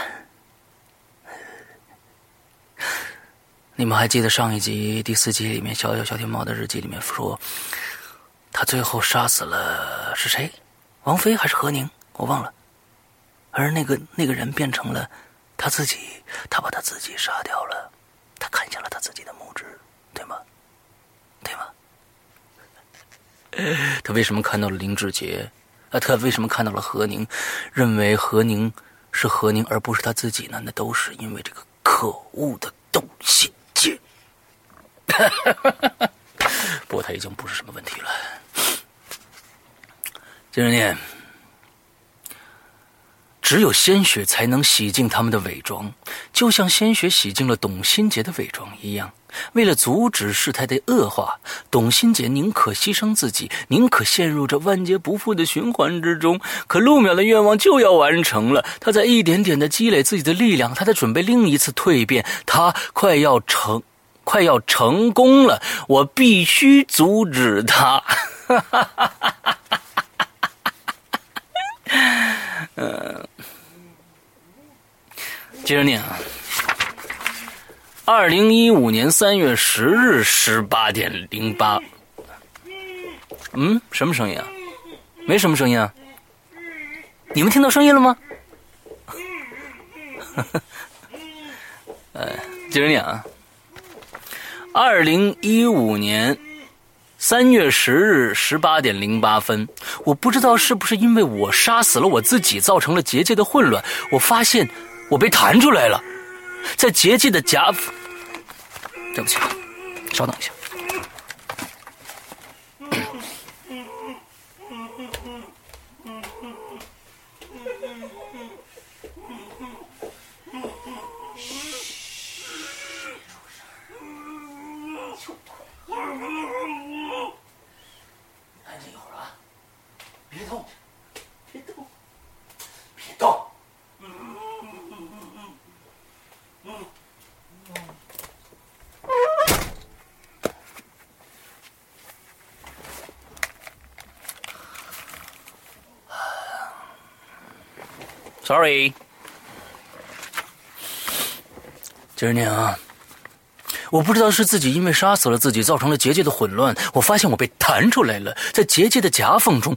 你们还记得上一集第四集里面《小小小天猫》的日记里面说，他最后杀死了是谁？王菲还是何宁？我忘了。而那个那个人变成了他自己，他把他自己杀掉了，他砍下了他自己的拇指，对吗？对吗？他为什么看到了林志杰？啊他为什么看到了何宁，认为何宁是何宁而不是他自己呢？那都是因为这个可恶的东西。哈哈哈哈哈不过他已经不是什么问题了。接着念。只有鲜血才能洗净他们的伪装，就像鲜血洗净了董新杰的伪装一样。为了阻止事态的恶化，董新杰宁可牺牲自己，宁可陷入这万劫不复的循环之中。可陆淼的愿望就要完成了，他在一点点的积累自己的力量，他在准备另一次蜕变，他快要成，快要成功了。我必须阻止他。嗯。接着念啊，二零一五年三月十日十八点零八，嗯，什么声音啊？没什么声音啊？你们听到声音了吗？呃，接着念啊，二零一五年三月十日十八点零八分，我不知道是不是因为我杀死了我自己，造成了结界的混乱，我发现。我被弹出来了，在结界的夹。对不起，稍等一下。就安静一会儿啊，别动，别动，别动。Sorry，今儿念啊，我不知道是自己因为杀死了自己造成了结界的混乱，我发现我被弹出来了，在结界的夹缝中，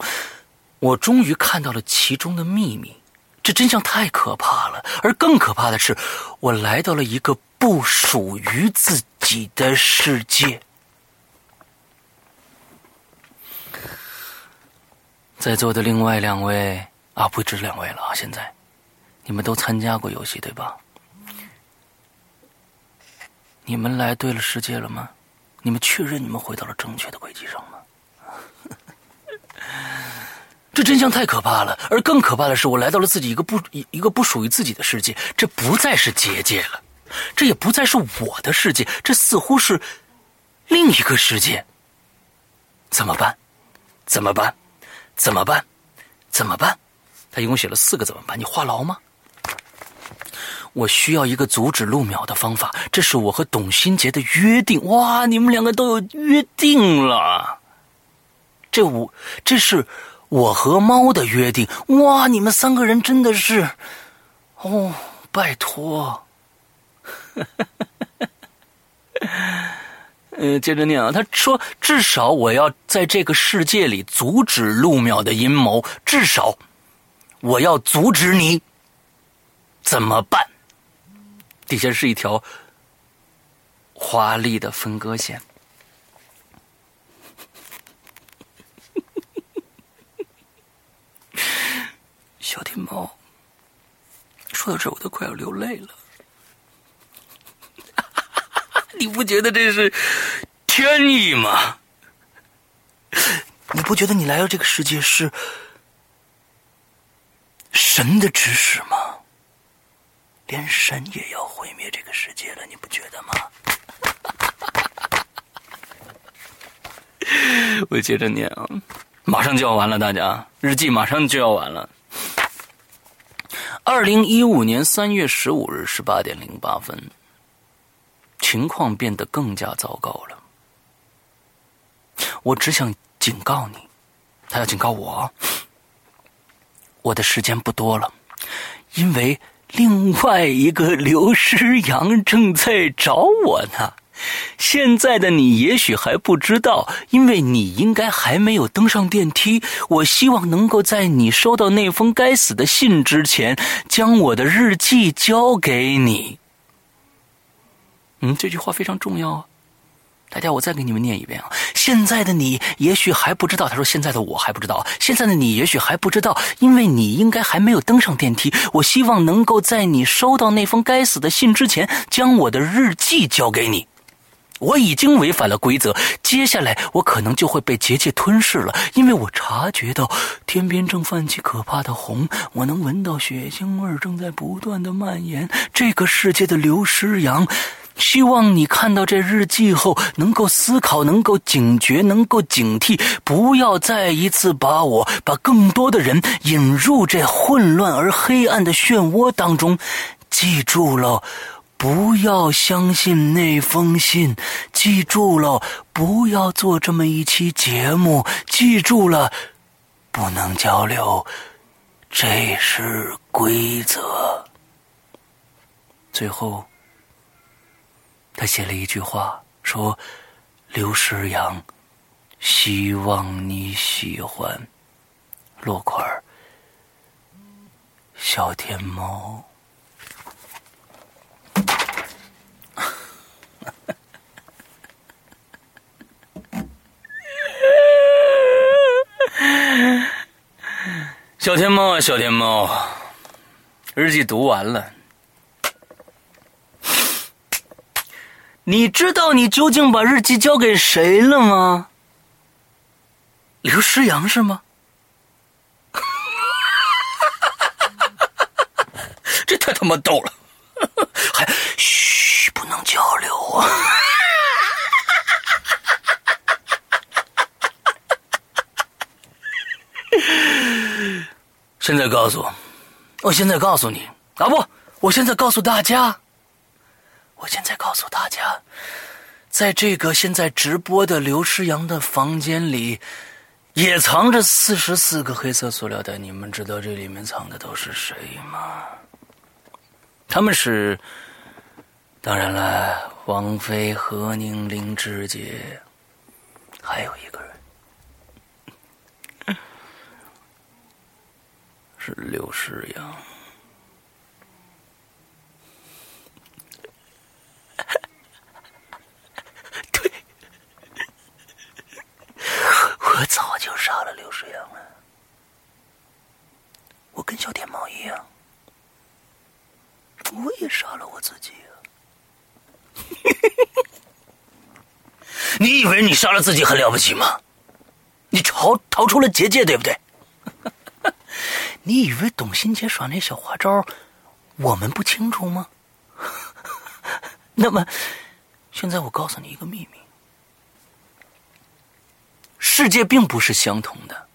我终于看到了其中的秘密。这真相太可怕了，而更可怕的是，我来到了一个不属于自己的世界。在座的另外两位啊，不止两位了啊，现在。你们都参加过游戏对吧？你们来对了世界了吗？你们确认你们回到了正确的轨迹上吗？这真相太可怕了，而更可怕的是，我来到了自己一个不一一个不属于自己的世界，这不再是结界了，这也不再是我的世界，这似乎是另一个世界。怎么办？怎么办？怎么办？怎么办？他一共写了四个怎么办？你话痨吗？我需要一个阻止陆淼的方法，这是我和董新杰的约定。哇，你们两个都有约定了，这我这是我和猫的约定。哇，你们三个人真的是，哦，拜托。呃，接着念啊，他说，至少我要在这个世界里阻止陆淼的阴谋，至少我要阻止你。怎么办？底下是一条华丽的分割线。小天猫，说到这我都快要流泪了。你不觉得这是天意吗？你不觉得你来到这个世界是神的指使吗？连神也要毁灭这个世界了，你不觉得吗？我接着念啊，马上就要完了，大家日记马上就要完了。二零一五年三月十五日十八点零八分，情况变得更加糟糕了。我只想警告你，他要警告我，我的时间不多了，因为。另外一个刘诗阳正在找我呢。现在的你也许还不知道，因为你应该还没有登上电梯。我希望能够在你收到那封该死的信之前，将我的日记交给你。嗯，这句话非常重要啊。大家，我再给你们念一遍啊！现在的你也许还不知道，他说现在的我还不知道，现在的你也许还不知道，因为你应该还没有登上电梯。我希望能够在你收到那封该死的信之前，将我的日记交给你。我已经违反了规则，接下来我可能就会被结界吞噬了，因为我察觉到天边正泛起可怕的红，我能闻到血腥味正在不断的蔓延。这个世界的刘诗阳。希望你看到这日记后，能够思考，能够警觉，能够警惕，不要再一次把我、把更多的人引入这混乱而黑暗的漩涡当中。记住了，不要相信那封信；记住了，不要做这么一期节目；记住了，不能交流，这是规则。最后。他写了一句话，说：“刘诗阳，希望你喜欢。”落款儿：小天猫。小天猫啊，小天猫，日记读完了。你知道你究竟把日记交给谁了吗？刘诗阳是吗？这太他妈逗了。还嘘不能交流啊。现在告诉我我现在告诉你。啊不我现在告诉大家。我现在告诉大家，在这个现在直播的刘诗阳的房间里，也藏着四十四个黑色塑料袋。你们知道这里面藏的都是谁吗？他们是，当然了，王菲、何宁、林志杰，还有一个人。是刘诗阳，我早就杀了刘诗阳了。我跟小天猫一样，我也杀了我自己啊！你以为你杀了自己很了不起吗？你逃逃出了结界，对不对？你以为董新杰耍那小花招，我们不清楚吗？那么，现在我告诉你一个秘密：世界并不是相同的。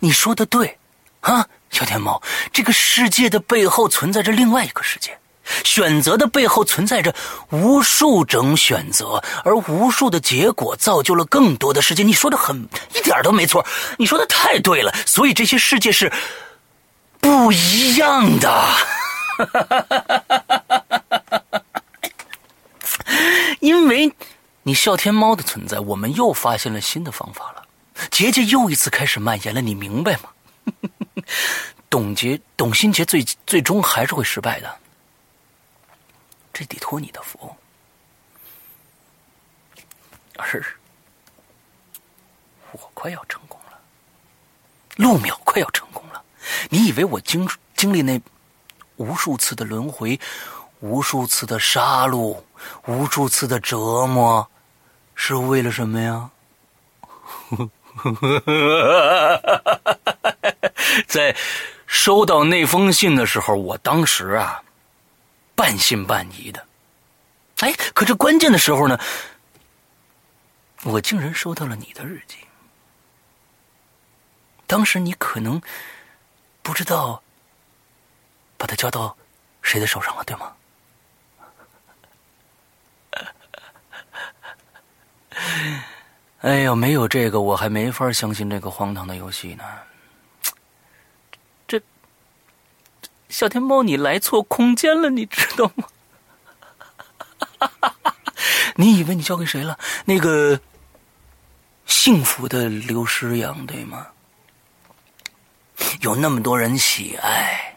你说的对，啊，小天猫，这个世界的背后存在着另外一个世界，选择的背后存在着无数种选择，而无数的结果造就了更多的世界。你说的很，一点都没错，你说的太对了。所以这些世界是。不一样的，因为你笑天猫的存在，我们又发现了新的方法了。结界又一次开始蔓延了，你明白吗？董杰、董新杰最最终还是会失败的，这得托你的福。而我快要成功了，陆淼快要成功了。你以为我经经历那无数次的轮回，无数次的杀戮，无数次的折磨，是为了什么呀？在收到那封信的时候，我当时啊，半信半疑的。哎，可这关键的时候呢，我竟然收到了你的日记。当时你可能。不知道把它交到谁的手上了，对吗？哎呦，没有这个，我还没法相信这个荒唐的游戏呢。这小天猫，你来错空间了，你知道吗？你以为你交给谁了？那个幸福的刘诗阳，对吗？有那么多人喜爱，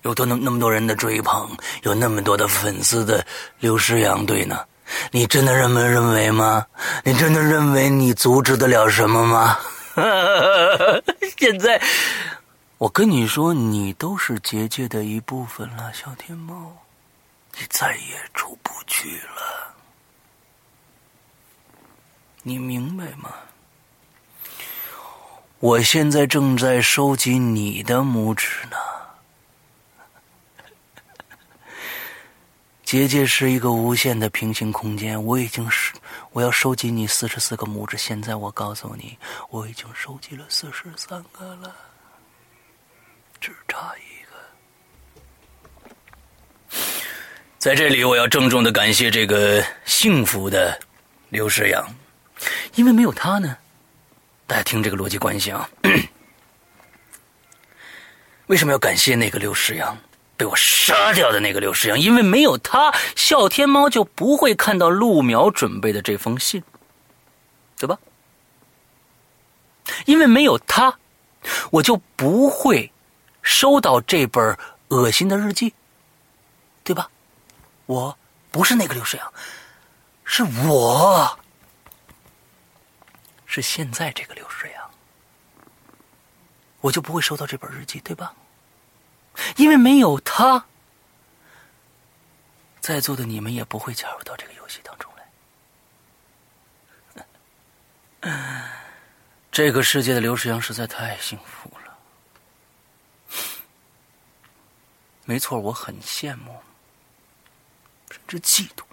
有多那那么多人的追捧，有那么多的粉丝的刘诗阳对呢？你真的这么认为吗？你真的认为你阻止得了什么吗？现在，我跟你说，你都是结界的一部分了，小天猫，你再也出不去了，你明白吗？我现在正在收集你的拇指呢。结界是一个无限的平行空间，我已经是我要收集你四十四个拇指。现在我告诉你，我已经收集了四十三个了，只差一个。在这里，我要郑重的感谢这个幸福的刘诗阳，因为没有他呢。大家听这个逻辑关系啊，为什么要感谢那个刘世阳被我杀掉的那个刘世阳？因为没有他，笑天猫就不会看到陆苗准备的这封信，对吧？因为没有他，我就不会收到这本恶心的日记，对吧？我不是那个刘世阳，是我。是现在这个刘世阳，我就不会收到这本日记，对吧？因为没有他，在座的你们也不会加入到这个游戏当中来。这个世界的刘世阳实在太幸福了，没错，我很羡慕，甚至嫉妒。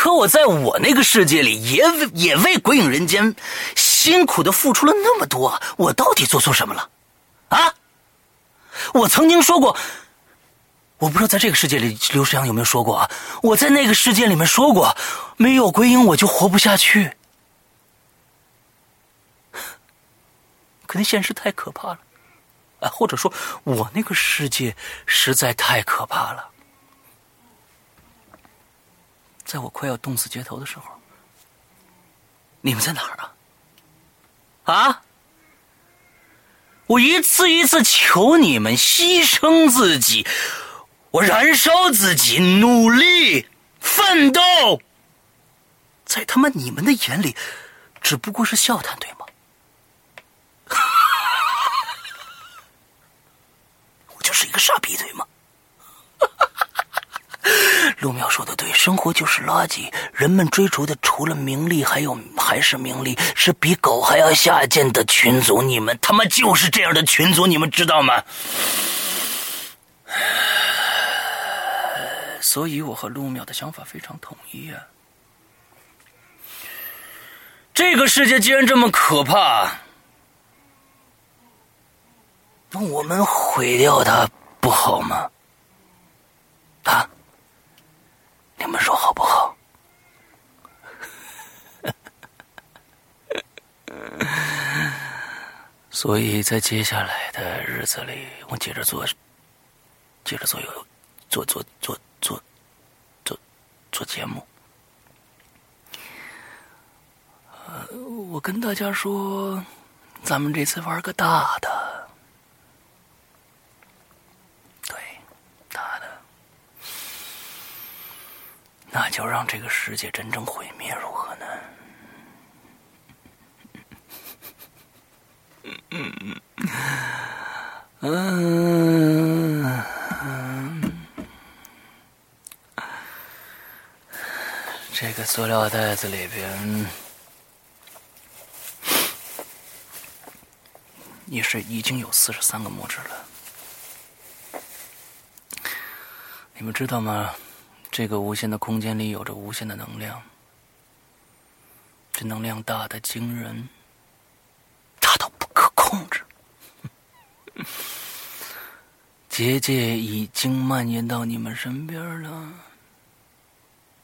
可我在我那个世界里，也也为《鬼影人间》辛苦的付出了那么多，我到底做错什么了？啊？我曾经说过，我不知道在这个世界里刘世阳有没有说过啊？我在那个世界里面说过，没有鬼影我就活不下去。可能现实太可怕了，啊，或者说我那个世界实在太可怕了。在我快要冻死街头的时候，你们在哪儿啊？啊！我一次一次求你们牺牲自己，我燃烧自己，努力奋斗，在他妈你们的眼里，只不过是笑谈，对吗？我就是一个傻逼，对吗？陆淼说的对，生活就是垃圾。人们追逐的除了名利，还有还是名利，是比狗还要下贱的群族。你们他妈就是这样的群族，你们知道吗？所以我和陆淼的想法非常统一啊。这个世界既然这么可怕，那我们毁掉它不好吗？啊？你们说好不好？所以在接下来的日子里，我接着做，接着做有做做做做做做节目。呃，我跟大家说，咱们这次玩个大的。那就让这个世界真正毁灭，如何呢？嗯嗯嗯嗯这个塑料袋子里边，也是已经有四十三个木质了。你们知道吗？这个无限的空间里有着无限的能量，这能量大的惊人，大到不可控制。结界已经蔓延到你们身边了，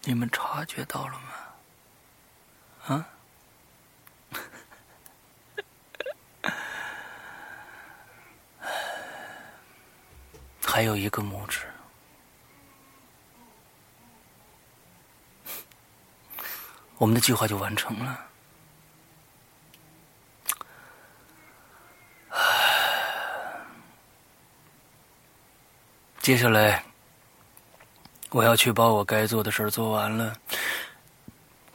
你们察觉到了吗？啊？还有一个拇指。我们的计划就完成了。接下来，我要去把我该做的事做完了。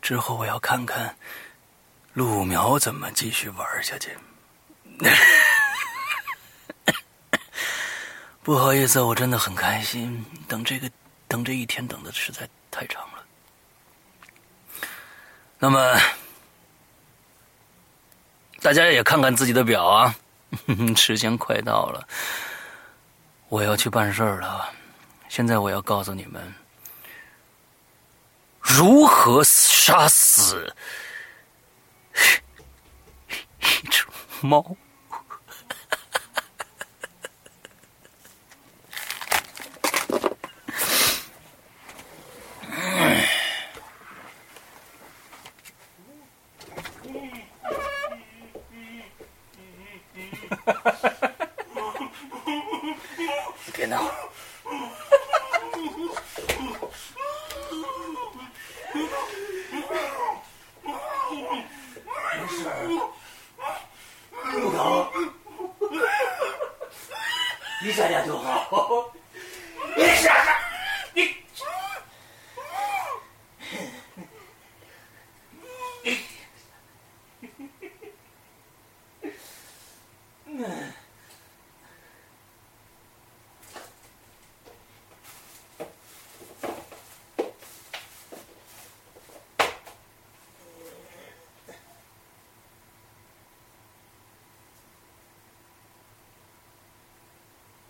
之后，我要看看陆苗怎么继续玩下去。不好意思，我真的很开心。等这个，等这一天，等的实在太长了。那么，大家也看看自己的表啊，时间快到了，我要去办事了。现在我要告诉你们，如何杀死 一只猫。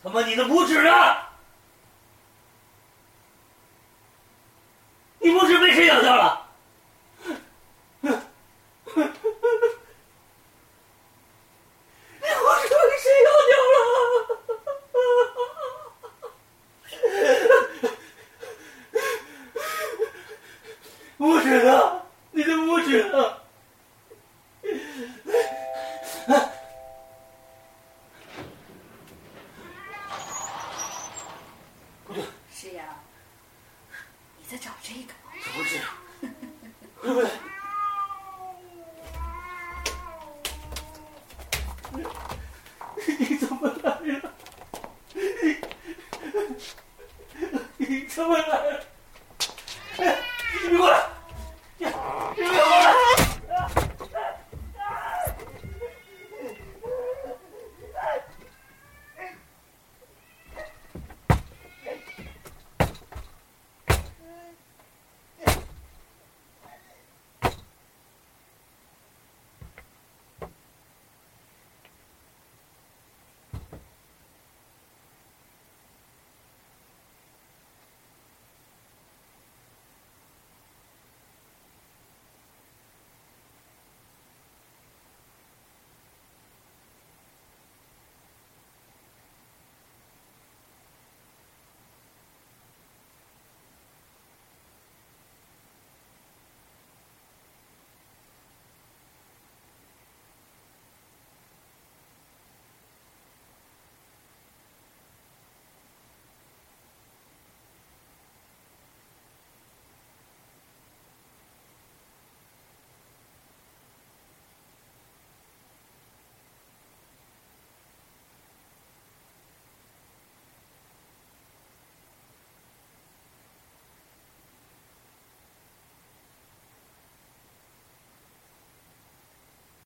他妈，你的拇指呢？